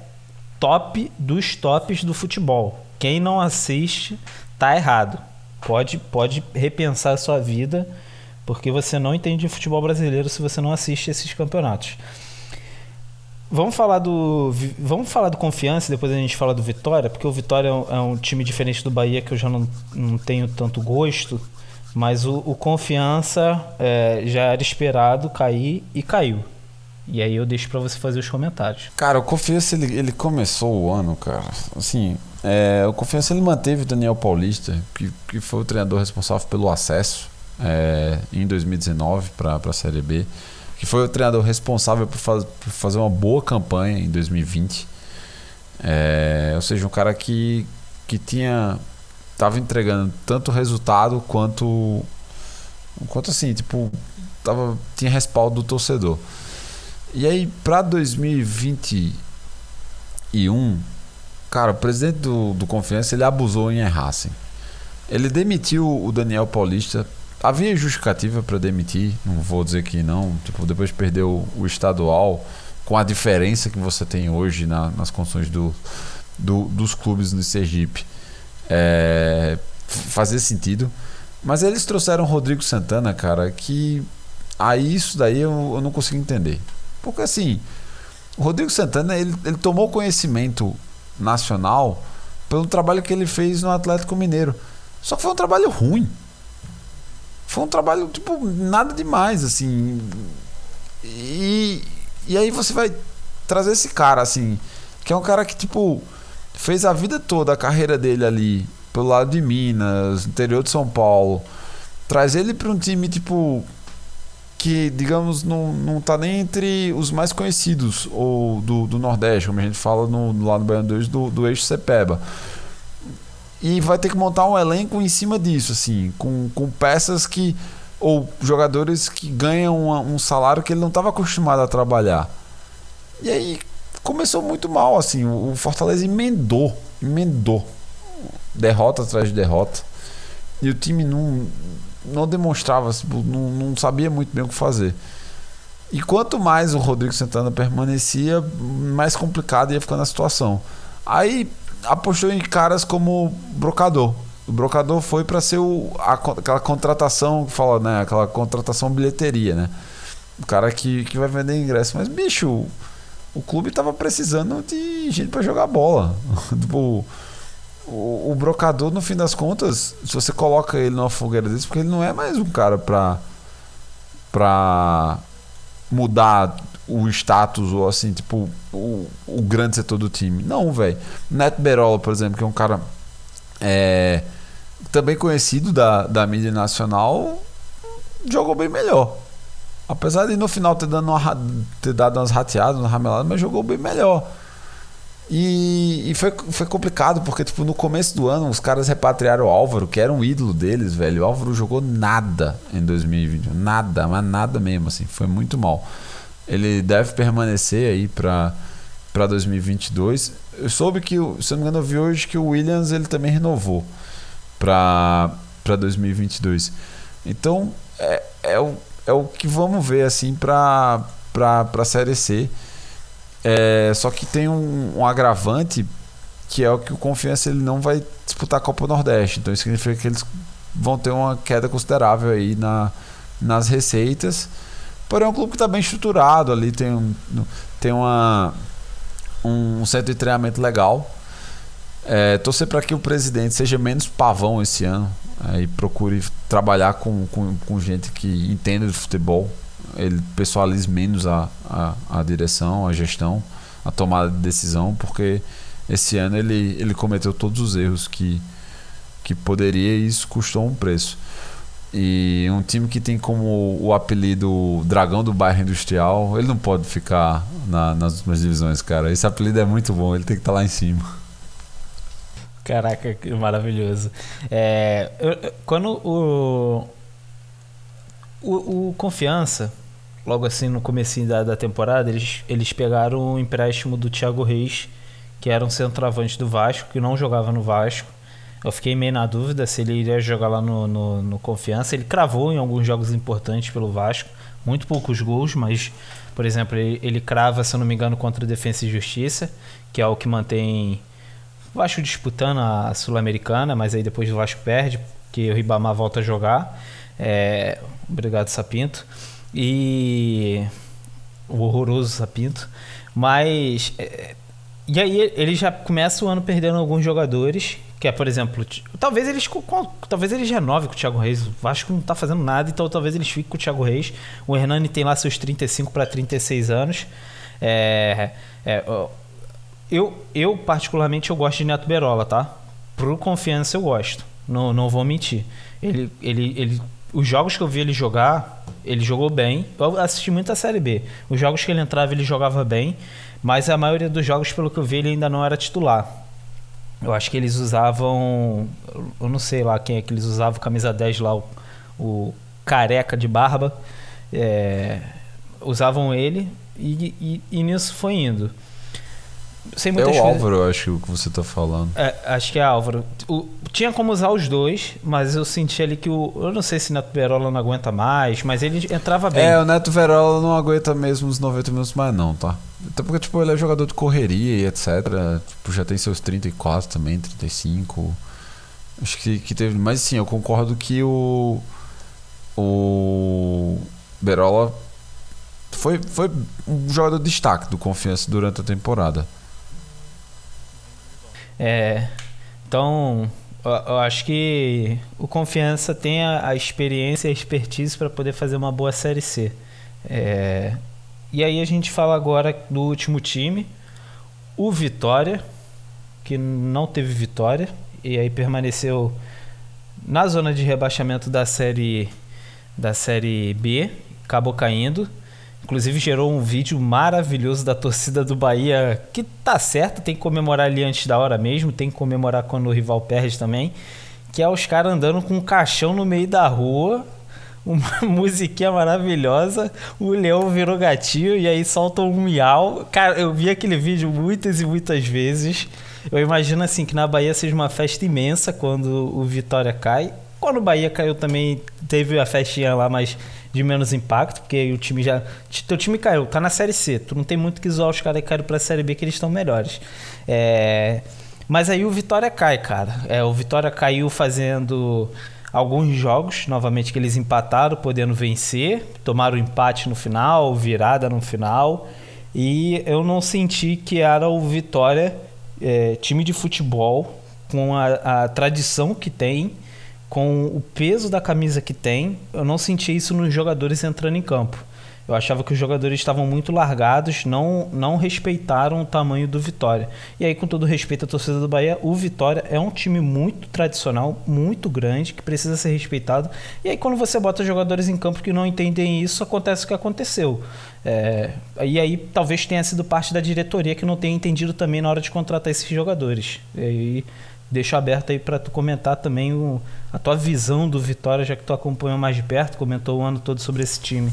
top dos tops do futebol. Quem não assiste tá errado. Pode, pode repensar a sua vida, porque você não entende de futebol brasileiro se você não assiste esses campeonatos. Vamos falar do vamos falar do Confiança, depois a gente fala do Vitória, porque o Vitória é um, é um time diferente do Bahia que eu já não, não tenho tanto gosto, mas o, o Confiança é, já era esperado cair e caiu. E aí eu deixo para você fazer os comentários. Cara, o Confiança ele, ele começou o ano, cara. Assim, é, o Confiança ele manteve o Daniel Paulista, que, que foi o treinador responsável pelo acesso é, em 2019 para a Série B que foi o treinador responsável por, faz, por fazer uma boa campanha em 2020. É, ou seja, um cara que, que tinha estava entregando tanto resultado quanto quanto assim, tipo, tava, tinha respaldo do torcedor. E aí, para 2021, cara, o presidente do, do Confiança ele abusou em Erracem. Ele demitiu o Daniel Paulista havia justificativa para demitir, não vou dizer que não. Tipo, depois perdeu o estadual, com a diferença que você tem hoje na, nas condições do, do, dos clubes no Sergipe, é, fazia sentido. Mas eles trouxeram o Rodrigo Santana, cara, que aí isso daí eu, eu não consigo entender. Porque assim, o Rodrigo Santana ele, ele tomou conhecimento nacional pelo trabalho que ele fez no Atlético Mineiro. Só que foi um trabalho ruim. Foi um trabalho, tipo, nada demais, assim. E, e aí você vai trazer esse cara, assim, que é um cara que, tipo, fez a vida toda, a carreira dele ali, pelo lado de Minas, interior de São Paulo. Traz ele para um time, tipo, que, digamos, não, não tá nem entre os mais conhecidos ou do, do Nordeste, como a gente fala no, lá no Baiano 2, do, do eixo Cepeba e vai ter que montar um elenco em cima disso, assim, com, com peças que. ou jogadores que ganham uma, um salário que ele não estava acostumado a trabalhar. E aí começou muito mal, assim, o Fortaleza emendou, emendou. Derrota atrás de derrota. E o time não, não demonstrava, não, não sabia muito bem o que fazer. E quanto mais o Rodrigo Santana permanecia, mais complicada ia ficando a situação. Aí apostou em caras como brocador. O brocador foi para ser o, a, aquela contratação que fala, né? Aquela contratação bilheteria, né? O cara que, que vai vender ingresso. Mas, bicho, o, o clube tava precisando de gente para jogar bola. tipo, o, o, brocador, no fim das contas, se você coloca ele numa fogueira desse, porque ele não é mais um cara pra, pra mudar o status ou assim, tipo, o, o grande setor do time. Não, velho. Neto Berola, por exemplo, que é um cara é, também conhecido da, da mídia nacional, jogou bem melhor. Apesar de no final ter, dando uma, ter dado umas rateadas, umas rameladas, mas jogou bem melhor. E, e, foi, foi complicado, porque tipo, no começo do ano os caras repatriaram o Álvaro, que era um ídolo deles, velho. O Álvaro jogou nada em 2020. Nada, mas nada mesmo, assim. Foi muito mal. Ele deve permanecer aí para para 2022. Eu soube que, se não me engano, eu vi hoje que o Williams ele também renovou para para 2022. Então é, é, o, é o que vamos ver assim para para a série C. É, só que tem um, um, agravante que é o que o Confiança ele não vai disputar a Copa Nordeste. Então isso significa que eles vão ter uma queda considerável aí na, nas receitas. Porém, é um clube que está bem estruturado ali, tem, um, tem uma, um centro de treinamento legal. É, torcer para que o presidente seja menos pavão esse ano é, e procure trabalhar com, com, com, gente que entenda de futebol. Ele pessoalize menos a, a, a direção, a gestão, a tomada de decisão, porque esse ano ele, ele cometeu todos os erros que, que poderia e isso custou um preço. E um time que tem como o apelido Dragão do Bairro Industrial, ele não pode ficar na, nas últimas divisões, cara. Esse apelido é muito bom, ele tem que estar tá lá em cima. Caraca, que maravilhoso. É, eu, quando o, o, o, Confiança, logo assim no começo da, da temporada, eles, eles pegaram o empréstimo do Thiago Reis, que era um centroavante do Vasco, que não jogava no Vasco eu fiquei meio na dúvida se ele iria jogar lá no, no, no, Confiança. Ele cravou em alguns jogos importantes pelo Vasco, muito poucos gols, mas, por exemplo, ele, ele crava, se eu não me engano, contra a Defesa e Justiça, que é o que mantém O Vasco disputando a Sul-Americana, mas aí depois o Vasco perde, porque o Ribamar volta a jogar. É, obrigado, Sapinto. E o horroroso Sapinto. Mas. É, e aí ele já começa o ano perdendo alguns jogadores. Que é, por exemplo, talvez eles talvez eles renovem com o Thiago Reis. O Vasco não tá fazendo nada, então talvez eles fiquem com o Thiago Reis. O Hernani tem lá seus 35 para 36 anos. É, é, eu, eu, particularmente, eu gosto de Neto Berola, tá? Pro confiança eu gosto. Não, não vou mentir. Ele, ele, ele, os jogos que eu vi ele jogar, ele jogou bem. Eu assisti muito a Série B. Os jogos que ele entrava, ele jogava bem. Mas a maioria dos jogos, pelo que eu vi, ele ainda não era titular. Eu acho que eles usavam. Eu não sei lá quem é que eles usavam, camisa 10 lá, o, o careca de barba. É, usavam ele e, e, e, nisso foi indo. Muitas é o Álvaro, eu acho que você está falando. É, acho que é Álvaro. O, tinha como usar os dois, mas eu senti ali que o. Eu não sei se Neto Verola não aguenta mais, mas ele entrava bem. É, o Neto Verola não aguenta mesmo os 90 minutos mais, não, tá? Até porque, tipo, ele é jogador de correria e etc. Tipo, já tem seus 34 também, 35. Acho que, que teve. Mas sim, eu concordo que o. O. Berola foi, foi um jogador de destaque do Confiança durante a temporada. É. Então, eu acho que o Confiança tem a, a experiência e a expertise para poder fazer uma boa Série C. É, e aí a gente fala agora do último time, o Vitória, que não teve vitória e aí permaneceu na zona de rebaixamento da série da série B, acabou caindo. Inclusive gerou um vídeo maravilhoso da torcida do Bahia, que tá certo, tem que comemorar ali antes da hora mesmo, tem que comemorar quando o rival perde também, que é os caras andando com um caixão no meio da rua, uma musiquinha maravilhosa, o leão virou gatinho e aí solta um miau. Cara, eu vi aquele vídeo muitas e muitas vezes. Eu imagino assim que na Bahia seja uma festa imensa quando o Vitória cai. Quando o Bahia caiu também teve a festinha lá, mas de menos impacto, porque o time já. Teu time caiu, tá na série C. Tu não tem muito que zoar os caras que caíram pra série B que eles estão melhores. É... Mas aí o Vitória cai, cara. É, o Vitória caiu fazendo alguns jogos, novamente, que eles empataram, podendo vencer, tomaram empate no final, virada no final, e eu não senti que era o Vitória é, time de futebol com a, a, tradição que tem, com o peso da camisa que tem, eu não senti isso nos jogadores entrando em campo. Eu achava que os jogadores estavam muito largados, não, não respeitaram o tamanho do Vitória. E aí, com todo respeito à torcida do Bahia, o Vitória é um time muito tradicional, muito grande, que precisa ser respeitado. E aí, quando você bota jogadores em campo que não entendem isso, acontece o que aconteceu. É, e aí, talvez tenha sido parte da diretoria que não tenha entendido também na hora de contratar esses jogadores. E aí, deixo aberto aí para tu comentar também o, a tua visão do Vitória, já que tu acompanhou mais de perto, comentou o ano todo sobre esse time.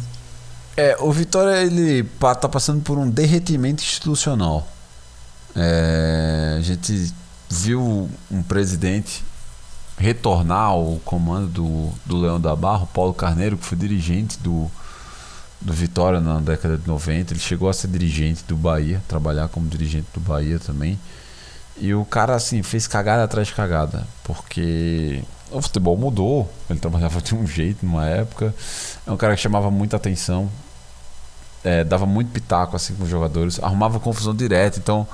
É, o Vitória ele tá passando por um derretimento institucional. É, a gente viu um presidente retornar ao comando do, do Leão da Barra, Paulo Carneiro, que foi dirigente do, do Vitória na década de 90. Ele chegou a ser dirigente do Bahia, trabalhar como dirigente do Bahia também. E o cara, assim, fez cagada atrás de cagada, porque o futebol mudou. Ele trabalhava de um jeito numa época. É um cara que chamava muita atenção é, dava muito pitaco assim com os jogadores, arrumava confusão direto. Então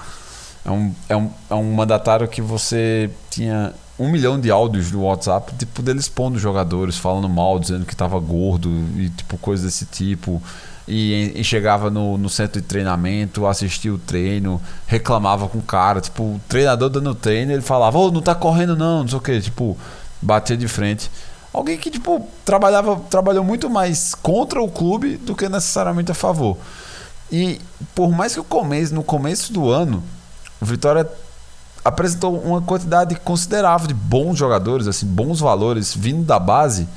é um, é, um, é um mandatário que você tinha um milhão de áudios no WhatsApp tipo, dele expondo os jogadores, falando mal, dizendo que estava gordo e tipo coisas desse tipo. E, e, chegava no, no centro de treinamento, assistia o treino, reclamava com o cara, tipo, o treinador dando treino, ele falava, ô, oh, não tá correndo não, não sei o que, tipo, batia de frente. Alguém que, tipo, trabalhava, trabalhou muito mais contra o clube do que necessariamente a favor. E por mais que o começo, no começo do ano, o Vitória apresentou uma quantidade considerável de bons jogadores, assim, bons valores vindo da base.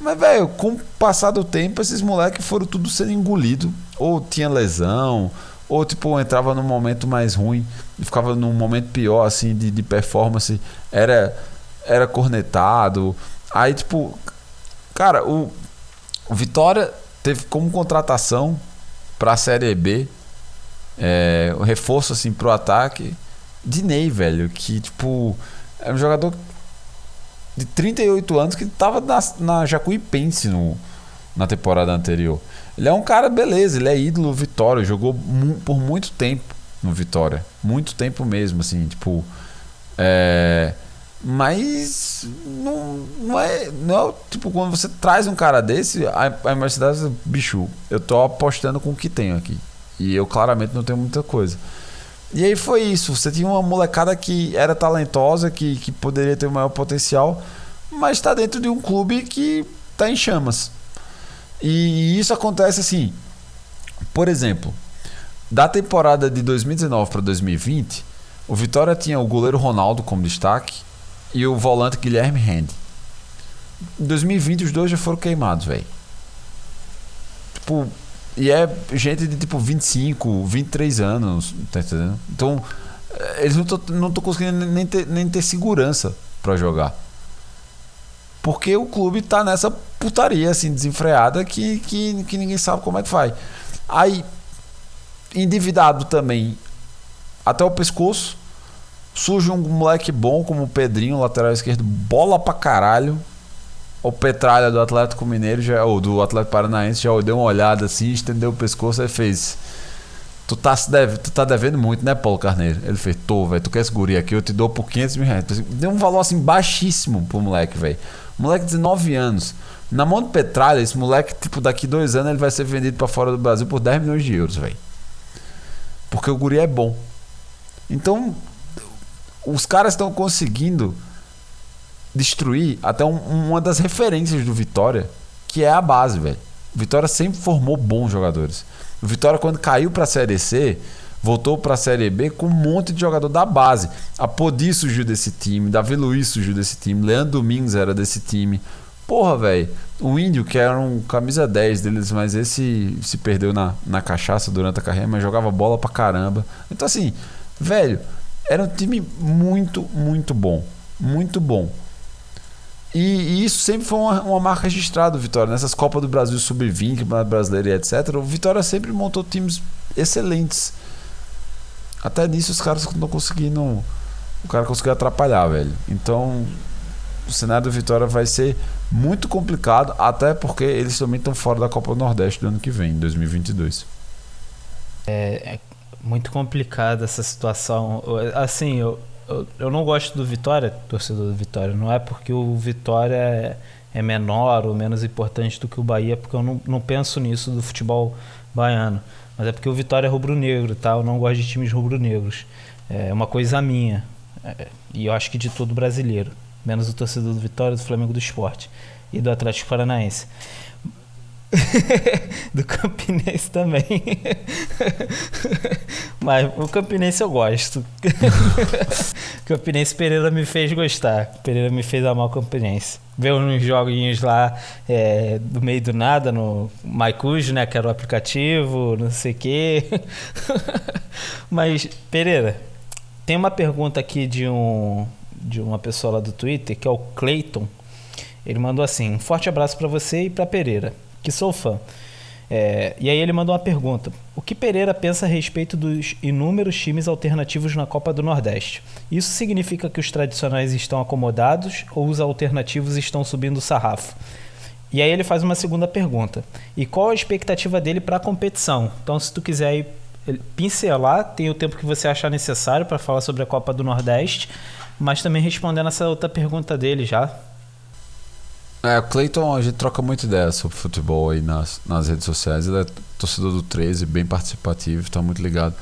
Mas, velho, com o passar do tempo, esses moleques foram tudo sendo engolido. Ou tinha lesão, ou tipo, entrava num momento mais ruim e ficava num momento pior, assim, de, de performance. Era, era cornetado, Aí, tipo, cara, o, o Vitória teve como contratação para a Série B é, o reforço assim pro ataque Dinei, velho, que tipo, é um jogador de 38 anos que tava na, na Jacuipense no, na temporada anterior. Ele é um cara, beleza, ele é ídolo Vitória, jogou mu por muito tempo no Vitória. Muito tempo mesmo, assim, tipo. É. Mas não, não, é, não é. Tipo, quando você traz um cara desse, a, a Mercedes, bicho, eu tô apostando com o que tenho aqui. E eu claramente não tenho muita coisa. E aí foi isso. Você tinha uma molecada que era talentosa, que, que poderia ter o maior potencial, mas está dentro de um clube que está em chamas. E isso acontece assim. Por exemplo, da temporada de 2019 para 2020, o Vitória tinha o goleiro Ronaldo como destaque e o volante Guilherme Rende. Em 2020 os dois já foram queimados, velho. Tipo, e é gente de tipo 25, 23 anos, tá entendendo? Então, eh, eles não estão não conseguindo nem ter, nem ter segurança para jogar. Porque o clube tá nessa putaria assim desenfreada que, que, que ninguém sabe como é que faz. Aí endividado também até o pescoço, surge um moleque bom como o Pedrinho, lateral esquerdo, bola pra caralho. O Petralha do Atlético Mineiro, já, ou do Atlético Paranaense, já deu uma olhada assim, estendeu o pescoço e fez. Tu tá, deve, tu tá devendo muito, né, Paulo Carneiro? Ele fez, tô, velho, tu quer esse guri aqui, eu te dou por 500 mil reais. Deu um valor assim baixíssimo pro moleque, velho. Moleque de 19 anos. Na mão do Petralha, esse moleque, tipo, daqui dois anos ele vai ser vendido para fora do Brasil por 10 milhões de euros, velho. Porque o guri é bom. Então, os caras estão conseguindo destruir até um, uma das referências do Vitória, que é a base, velho. Vitória sempre formou bons jogadores. O Vitória, quando caiu para a Série C, voltou para a Série B com um monte de jogador da base. A Podi surgiu desse time, Davi Luiz surgiu desse time, Leandro Domingos era desse time. Porra, velho, o Índio, que era um camisa 10 deles, mas esse se perdeu na, na cachaça durante a carreira, mas jogava bola pra caramba. Então, assim, velho, era um time muito, muito bom. Muito bom. E, e, isso sempre foi uma, uma, marca registrada Vitória. Nessas Copas do Brasil Sub-20, Campeonato Brasileiro e etc., o Vitória sempre montou times excelentes. Até nisso os caras não conseguindo. O cara conseguiu atrapalhar, velho. Então, o cenário do Vitória vai ser muito complicado, até porque eles também estão fora da Copa do Nordeste do ano que vem, 2022. É, é muito complicada essa situação. Assim, eu, eu, não gosto do Vitória, torcedor do Vitória. Não é porque o Vitória é, é menor ou menos importante do que o Bahia, porque eu não, não penso nisso do futebol baiano. Mas é porque o Vitória é rubro-negro, tá? Eu não gosto de times rubro-negros. É uma coisa minha. É, e eu acho que de todo brasileiro. Menos o torcedor do Vitória, do Flamengo do Esporte e do Atlético Paranaense. do Campinense também. Mas o Campinense eu gosto. Campinense Pereira me fez gostar. Pereira me fez amar o Campinense. Ver uns joguinhos lá é, do meio do nada no MyCujo, né? Que era o aplicativo, não sei o quê. Mas, Pereira, tem uma pergunta aqui de um de uma pessoa lá do Twitter, que é o Clayton. Ele mandou assim: um forte abraço para você e para Pereira que sou fã. É, e aí ele mandou uma pergunta: O que Pereira pensa a respeito dos inúmeros times alternativos na Copa do Nordeste? Isso significa que os tradicionais estão acomodados ou os alternativos estão subindo o sarrafo? E aí ele faz uma segunda pergunta: E qual a expectativa dele para a competição? Então, se tu quiser pincelar, tem o tempo que você achar necessário para falar sobre a Copa do Nordeste, mas também respondendo essa outra pergunta dele já. É, o Clayton, a gente troca muita ideia sobre futebol aí nas, nas redes sociais. Ele é torcedor do 13, bem participativo, está muito ligado.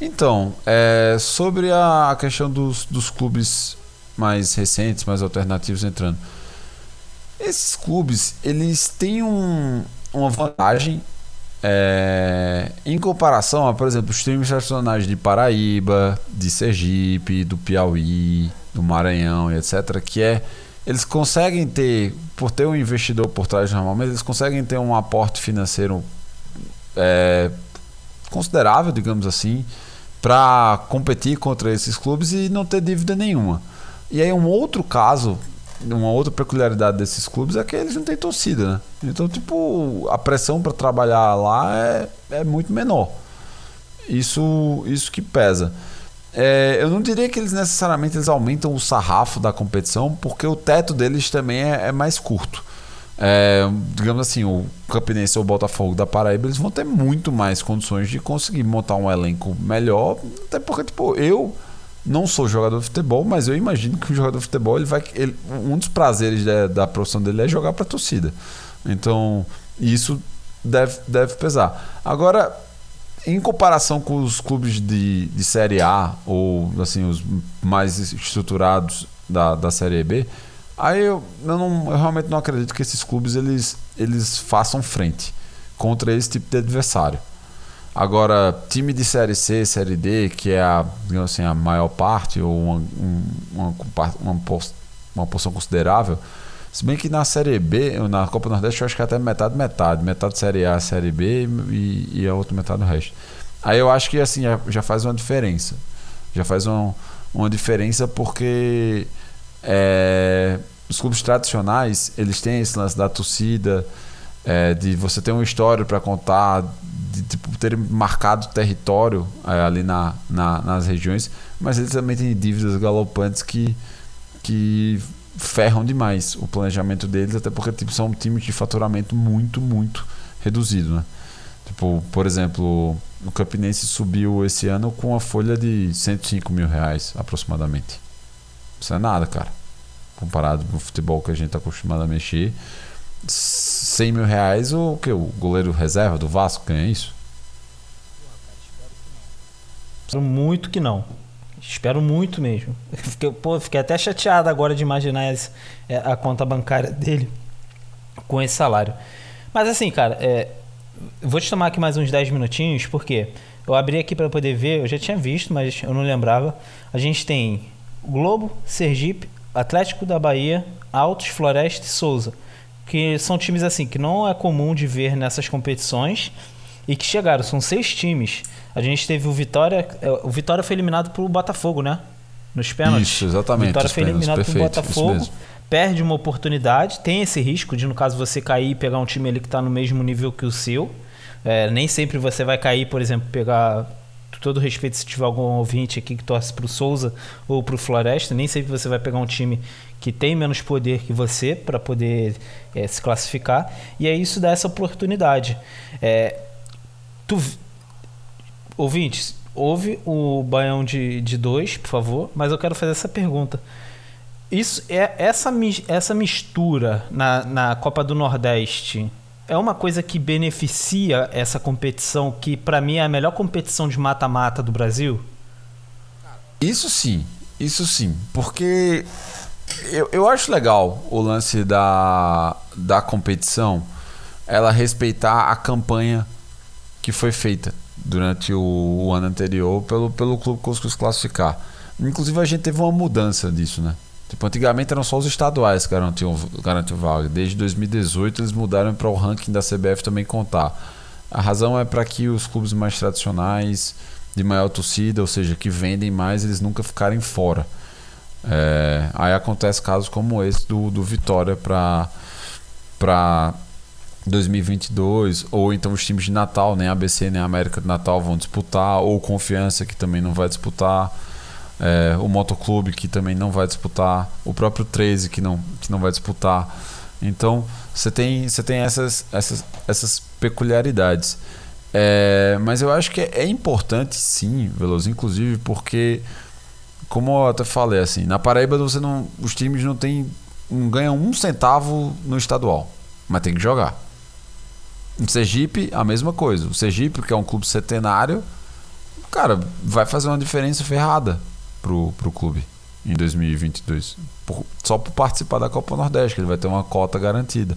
Então, é, sobre a questão dos, dos clubes mais recentes, mais alternativos entrando. Esses clubes, eles têm um, uma vantagem é, em comparação a, por exemplo, os times tradicionais de Paraíba, de Sergipe, do Piauí, do Maranhão etc., que é eles conseguem ter, por ter um investidor por trás normalmente, eles conseguem ter um aporte financeiro é, considerável, digamos assim, para competir contra esses clubes e não ter dívida nenhuma. E aí um outro caso, uma outra peculiaridade desses clubes é que eles não têm torcida, né? Então, tipo, a pressão para trabalhar lá é, é muito menor. Isso, isso que pesa. É, eu não diria que eles necessariamente eles aumentam o sarrafo da competição, porque o teto deles também é, é mais curto. É, digamos assim, o Campinense ou o Botafogo da Paraíba, eles vão ter muito mais condições de conseguir montar um elenco melhor. Até porque, tipo, eu não sou jogador de futebol, mas eu imagino que o jogador de futebol, ele vai, ele, um dos prazeres da, da profissão dele é jogar para a torcida. Então, isso deve, deve pesar. Agora, em comparação com os clubes de, de Série A ou assim os mais estruturados da, da Série B, Aí eu, eu, não, eu realmente não acredito que esses clubes eles, eles façam frente contra esse tipo de adversário. Agora, time de Série C, Série D, que é a, assim, a maior parte, ou uma, uma, uma, uma porção considerável, se bem que na Série B, na Copa Nordeste, eu acho que é até metade, metade. Metade Série A, Série B e, e a outra metade do resto. Aí eu acho que assim já, faz uma diferença. Já faz uma, uma diferença porque é, os clubes tradicionais eles têm esse lance da torcida, é, de você ter uma história para contar, de tipo, ter marcado território é, ali na, na, nas regiões, mas eles também têm dívidas galopantes que, que ferram demais o planejamento deles, até porque tipo, são times de faturamento muito, muito reduzido. Né? Tipo, por exemplo, o Campinense subiu esse ano com a folha de 105 mil reais aproximadamente. Isso é nada, cara comparado com o futebol que a gente está acostumado a mexer. 100 mil reais, o que? O goleiro reserva do Vasco ganha isso? Muito que não. Espero muito mesmo. Fiquei, pô, fiquei até chateado agora de imaginar esse, é, a conta bancária dele com esse salário. Mas assim, cara, é, vou te tomar aqui mais uns 10 minutinhos, porque eu abri aqui para poder ver, eu já tinha visto, mas eu não lembrava. A gente tem Globo, Sergipe, Atlético da Bahia, Altos, Floresta e Souza, que são times assim que não é comum de ver nessas competições e que chegaram, são seis times. A gente teve o Vitória, é, o Vitória foi eliminado pelo Botafogo, né? Nos pênaltis. Isso, exatamente. O Vitória foi eliminado pelo Botafogo. Perde uma oportunidade, tem esse risco de, no caso, você cair e pegar um time ali que está no mesmo nível que o seu. É, nem sempre você vai cair, por exemplo, pegar todo respeito se tiver algum ouvinte aqui que torce para o Souza ou para o Floresta, nem sempre você vai pegar um time que tem menos poder que você para poder é, se classificar. E é isso dá essa oportunidade. É, tu, ouvintes, ouve o Baião de, de dois, por favor, mas eu quero fazer essa pergunta. Isso é essa, essa mistura na, na Copa do Nordeste é uma coisa que beneficia essa competição, que para mim é a melhor competição de mata-mata do Brasil? Isso sim, isso sim. Porque eu, eu acho legal o lance da, da competição, ela respeitar a campanha que foi feita durante o, o ano anterior pelo, pelo clube que classificar. Inclusive a gente teve uma mudança disso, né? Tipo, antigamente eram só os estaduais que garantiam, garantiam vaga. Desde 2018 eles mudaram para o ranking da CBF também contar. A razão é para que os clubes mais tradicionais, de maior torcida, ou seja, que vendem mais, eles nunca ficarem fora. É, aí acontece casos como esse do, do Vitória para 2022 ou então os times de Natal, nem ABC nem América de Natal vão disputar ou Confiança que também não vai disputar é, o Motoclube que também não vai disputar, o próprio 13 que não, que não vai disputar. Então você tem, você tem essas, essas, essas peculiaridades. É, mas eu acho que é, é importante sim, Veloso, inclusive porque, como eu até falei, assim, na Paraíba você não, os times não, tem, não ganham um centavo no estadual, mas tem que jogar. Sergipe, a mesma coisa. O Sergipe, que é um clube centenário, cara, vai fazer uma diferença ferrada pro, pro clube em 2022. Por, só por participar da Copa Nordeste, que ele vai ter uma cota garantida.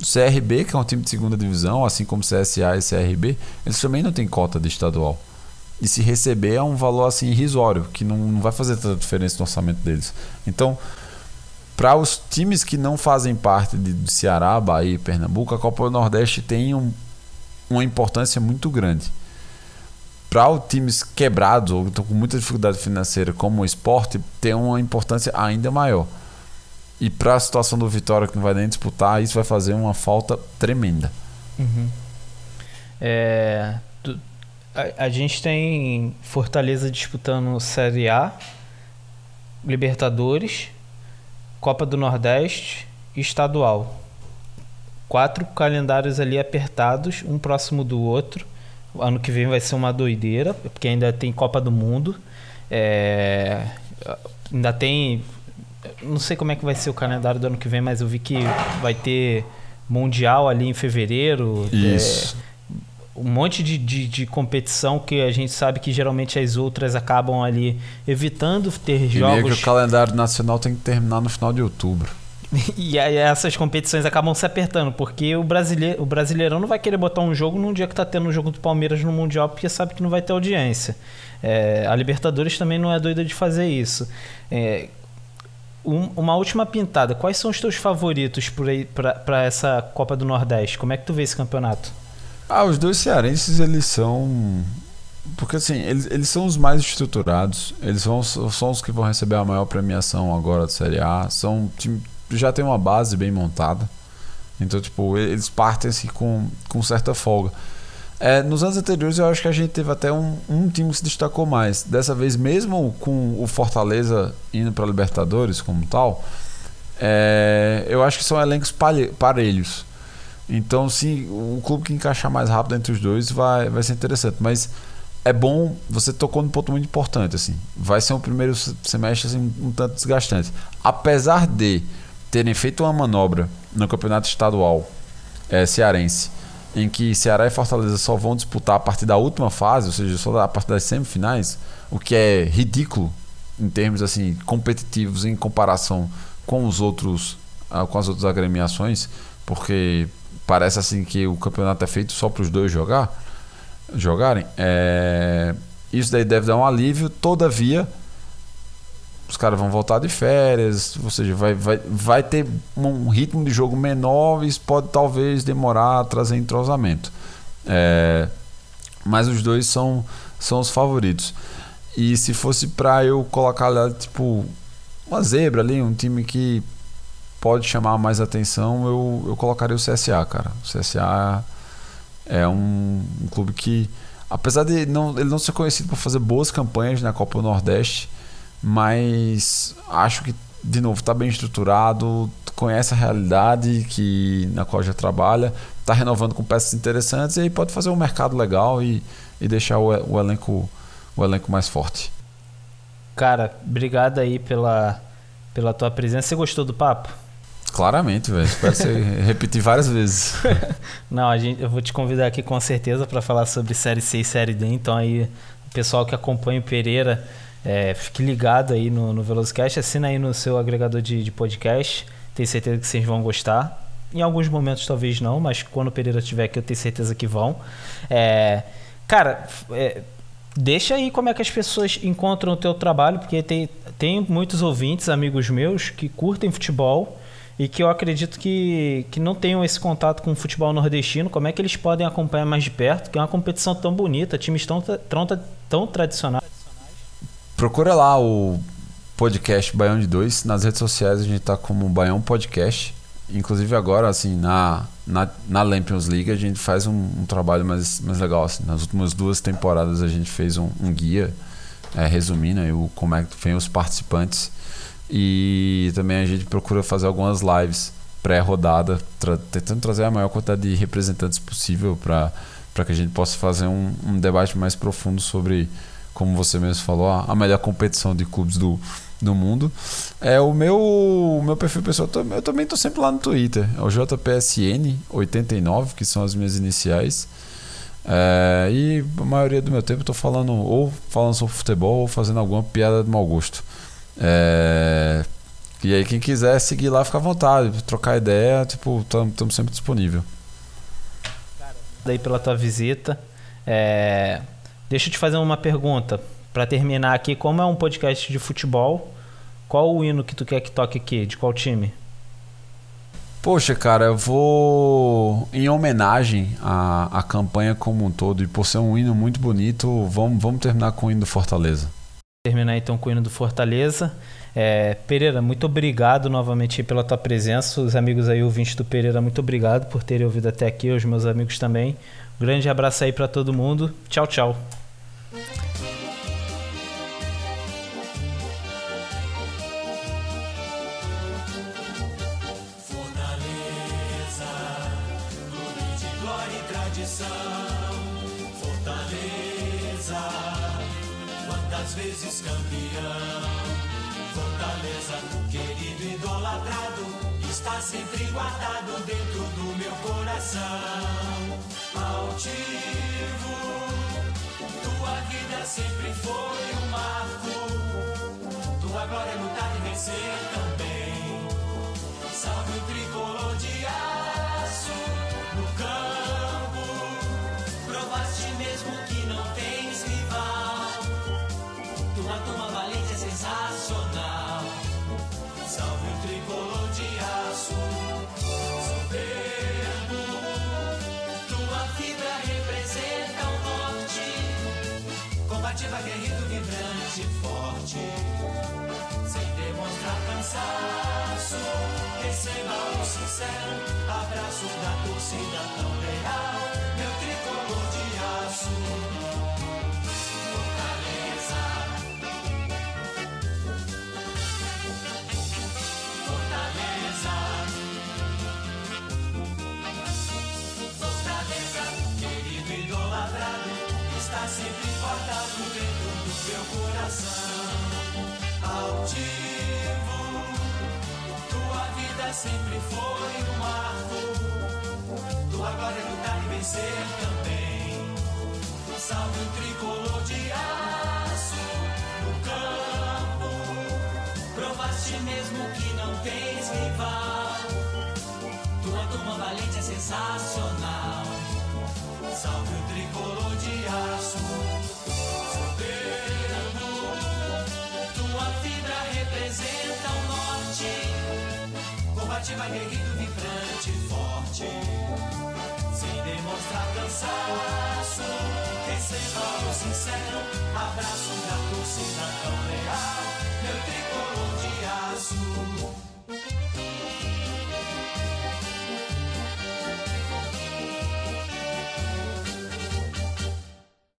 O CRB, que é um time de segunda divisão, assim como CSA e CRB, eles também não têm cota de estadual. E se receber é um valor assim irrisório, que não, não vai fazer tanta diferença no orçamento deles. Então, para os times que não fazem parte de, Ceará, Bahia e Pernambuco, a Copa Nordeste tem um, uma importância muito grande para times quebrados ou estão com muita dificuldade financeira como o esporte tem uma importância ainda maior. E para a situação do Vitória que não vai nem disputar, isso vai fazer uma falta tremenda. Uhum. É, tu, a, a gente tem Fortaleza disputando Série A, Libertadores, Copa do Nordeste e Estadual. Quatro calendários ali apertados, um próximo do outro. Ano que vem vai ser uma doideira, porque ainda tem Copa do Mundo. É, ainda tem. Não sei como é que vai ser o calendário do ano que vem, mas eu vi que vai ter Mundial ali em fevereiro. Isso. Um monte de, de, de, competição que a gente sabe que geralmente as outras acabam ali evitando ter e jogos. Meio que o calendário nacional tem que terminar no final de outubro. e aí essas competições acabam se apertando, porque o, brasileiro, o brasileirão não vai querer botar um jogo num dia que tá tendo um jogo do Palmeiras no Mundial, porque sabe que não vai ter audiência. É, a Libertadores também não é doida de fazer isso. É, um, uma última pintada, quais são os teus favoritos para essa Copa do Nordeste? Como é que tu vê esse campeonato? Ah, os dois cearenses, eles são. Porque assim, eles, eles são os mais estruturados, eles são os que vão receber a maior premiação agora da Série A. São time, já tem uma base bem montada. Então, tipo, eles partem assim com, com certa folga. É, nos anos anteriores eu acho que a gente teve até um, um time que se destacou mais. Dessa vez, mesmo com o Fortaleza indo para Libertadores como tal, é, eu acho que são elencos parelhos. Então, sim, o clube que encaixar mais rápido entre os dois vai, vai ser interessante. Mas é bom, você tocou num ponto muito importante. assim Vai ser um primeiro semestre assim, um tanto desgastante. Apesar de terem feito uma manobra no campeonato estadual é, cearense, em que Ceará e Fortaleza só vão disputar a partir da última fase, ou seja, só a partir das semifinais, o que é ridículo em termos assim competitivos em comparação com os outros ah, com as outras agremiações, porque parece assim que o campeonato é feito só para os dois jogar, jogarem. É, isso daí deve dar um alívio. Todavia, os caras vão voltar de férias, ou seja, vai, vai, vai ter um ritmo de jogo menor e isso pode talvez demorar a trazer entrosamento. É, mas os dois são, são os favoritos. E se fosse para eu colocar lá, tipo, uma zebra ali, um time que pode chamar mais atenção, eu, eu colocaria o CSA, cara. O CSA é um, um clube que, apesar de não, ele não ser conhecido por fazer boas campanhas na Copa do Nordeste, mas acho que, de novo, está bem estruturado, conhece a realidade que, na qual já trabalha, está renovando com peças interessantes e aí pode fazer um mercado legal e, e deixar o, o, elenco, o elenco mais forte. Cara, obrigado aí pela, pela tua presença. Você gostou do papo? Claramente, velho. Espero você repetir várias vezes. Não, a gente, eu vou te convidar aqui com certeza para falar sobre Série C e Série D. Então aí, o pessoal que acompanha o Pereira, é, fique ligado aí no, no Velocast. Assina aí no seu agregador de, de podcast. Tenho certeza que vocês vão gostar. Em alguns momentos talvez não, mas quando o Pereira estiver aqui eu tenho certeza que vão. É, cara, é, deixa aí como é que as pessoas encontram o teu trabalho, porque tem, tem muitos ouvintes, amigos meus, que curtem futebol e que eu acredito que, que não tenham esse contato com o futebol nordestino, como é que eles podem acompanhar mais de perto, que é uma competição tão bonita, times tão, tão, tão tradicionais. Procura lá o podcast Baião de Dois, nas redes sociais a gente está como Baião Podcast, inclusive agora assim, na, na, na Lampions League a gente faz um, um, trabalho mais, mais legal, assim. nas últimas duas temporadas a gente fez um, um guia é, resumindo aí o, como é que vem os participantes e também a gente procura fazer algumas lives pré-rodada, tra tentando trazer a maior quantidade de representantes possível para que a gente possa fazer um, um, debate mais profundo sobre, como você mesmo falou, a, a melhor competição de clubes do, do mundo. É o meu, o meu perfil pessoal, eu também estou sempre lá no Twitter, é o JPSN89, que são as minhas iniciais. É, e a maioria do meu tempo tô falando ou falando sobre futebol ou fazendo alguma piada de mau gosto. É... E aí quem quiser seguir lá, fica à vontade, trocar ideia, tipo, estamos sempre disponível. Daí pela tua visita. É... Deixa eu te fazer uma pergunta. Para terminar aqui, como é um podcast de futebol, qual o hino que tu quer que toque aqui? De qual time? Poxa, cara, eu vou em homenagem à, à campanha como um todo e por ser um hino muito bonito, vamos, vamos terminar com o hino do Fortaleza. Terminar então com o hino do Fortaleza. É, Pereira, muito obrigado novamente pela tua presença. Os amigos aí, ouvintes do Pereira, muito obrigado por terem ouvido até aqui, os meus amigos também. Grande abraço aí para todo mundo. Tchau, tchau.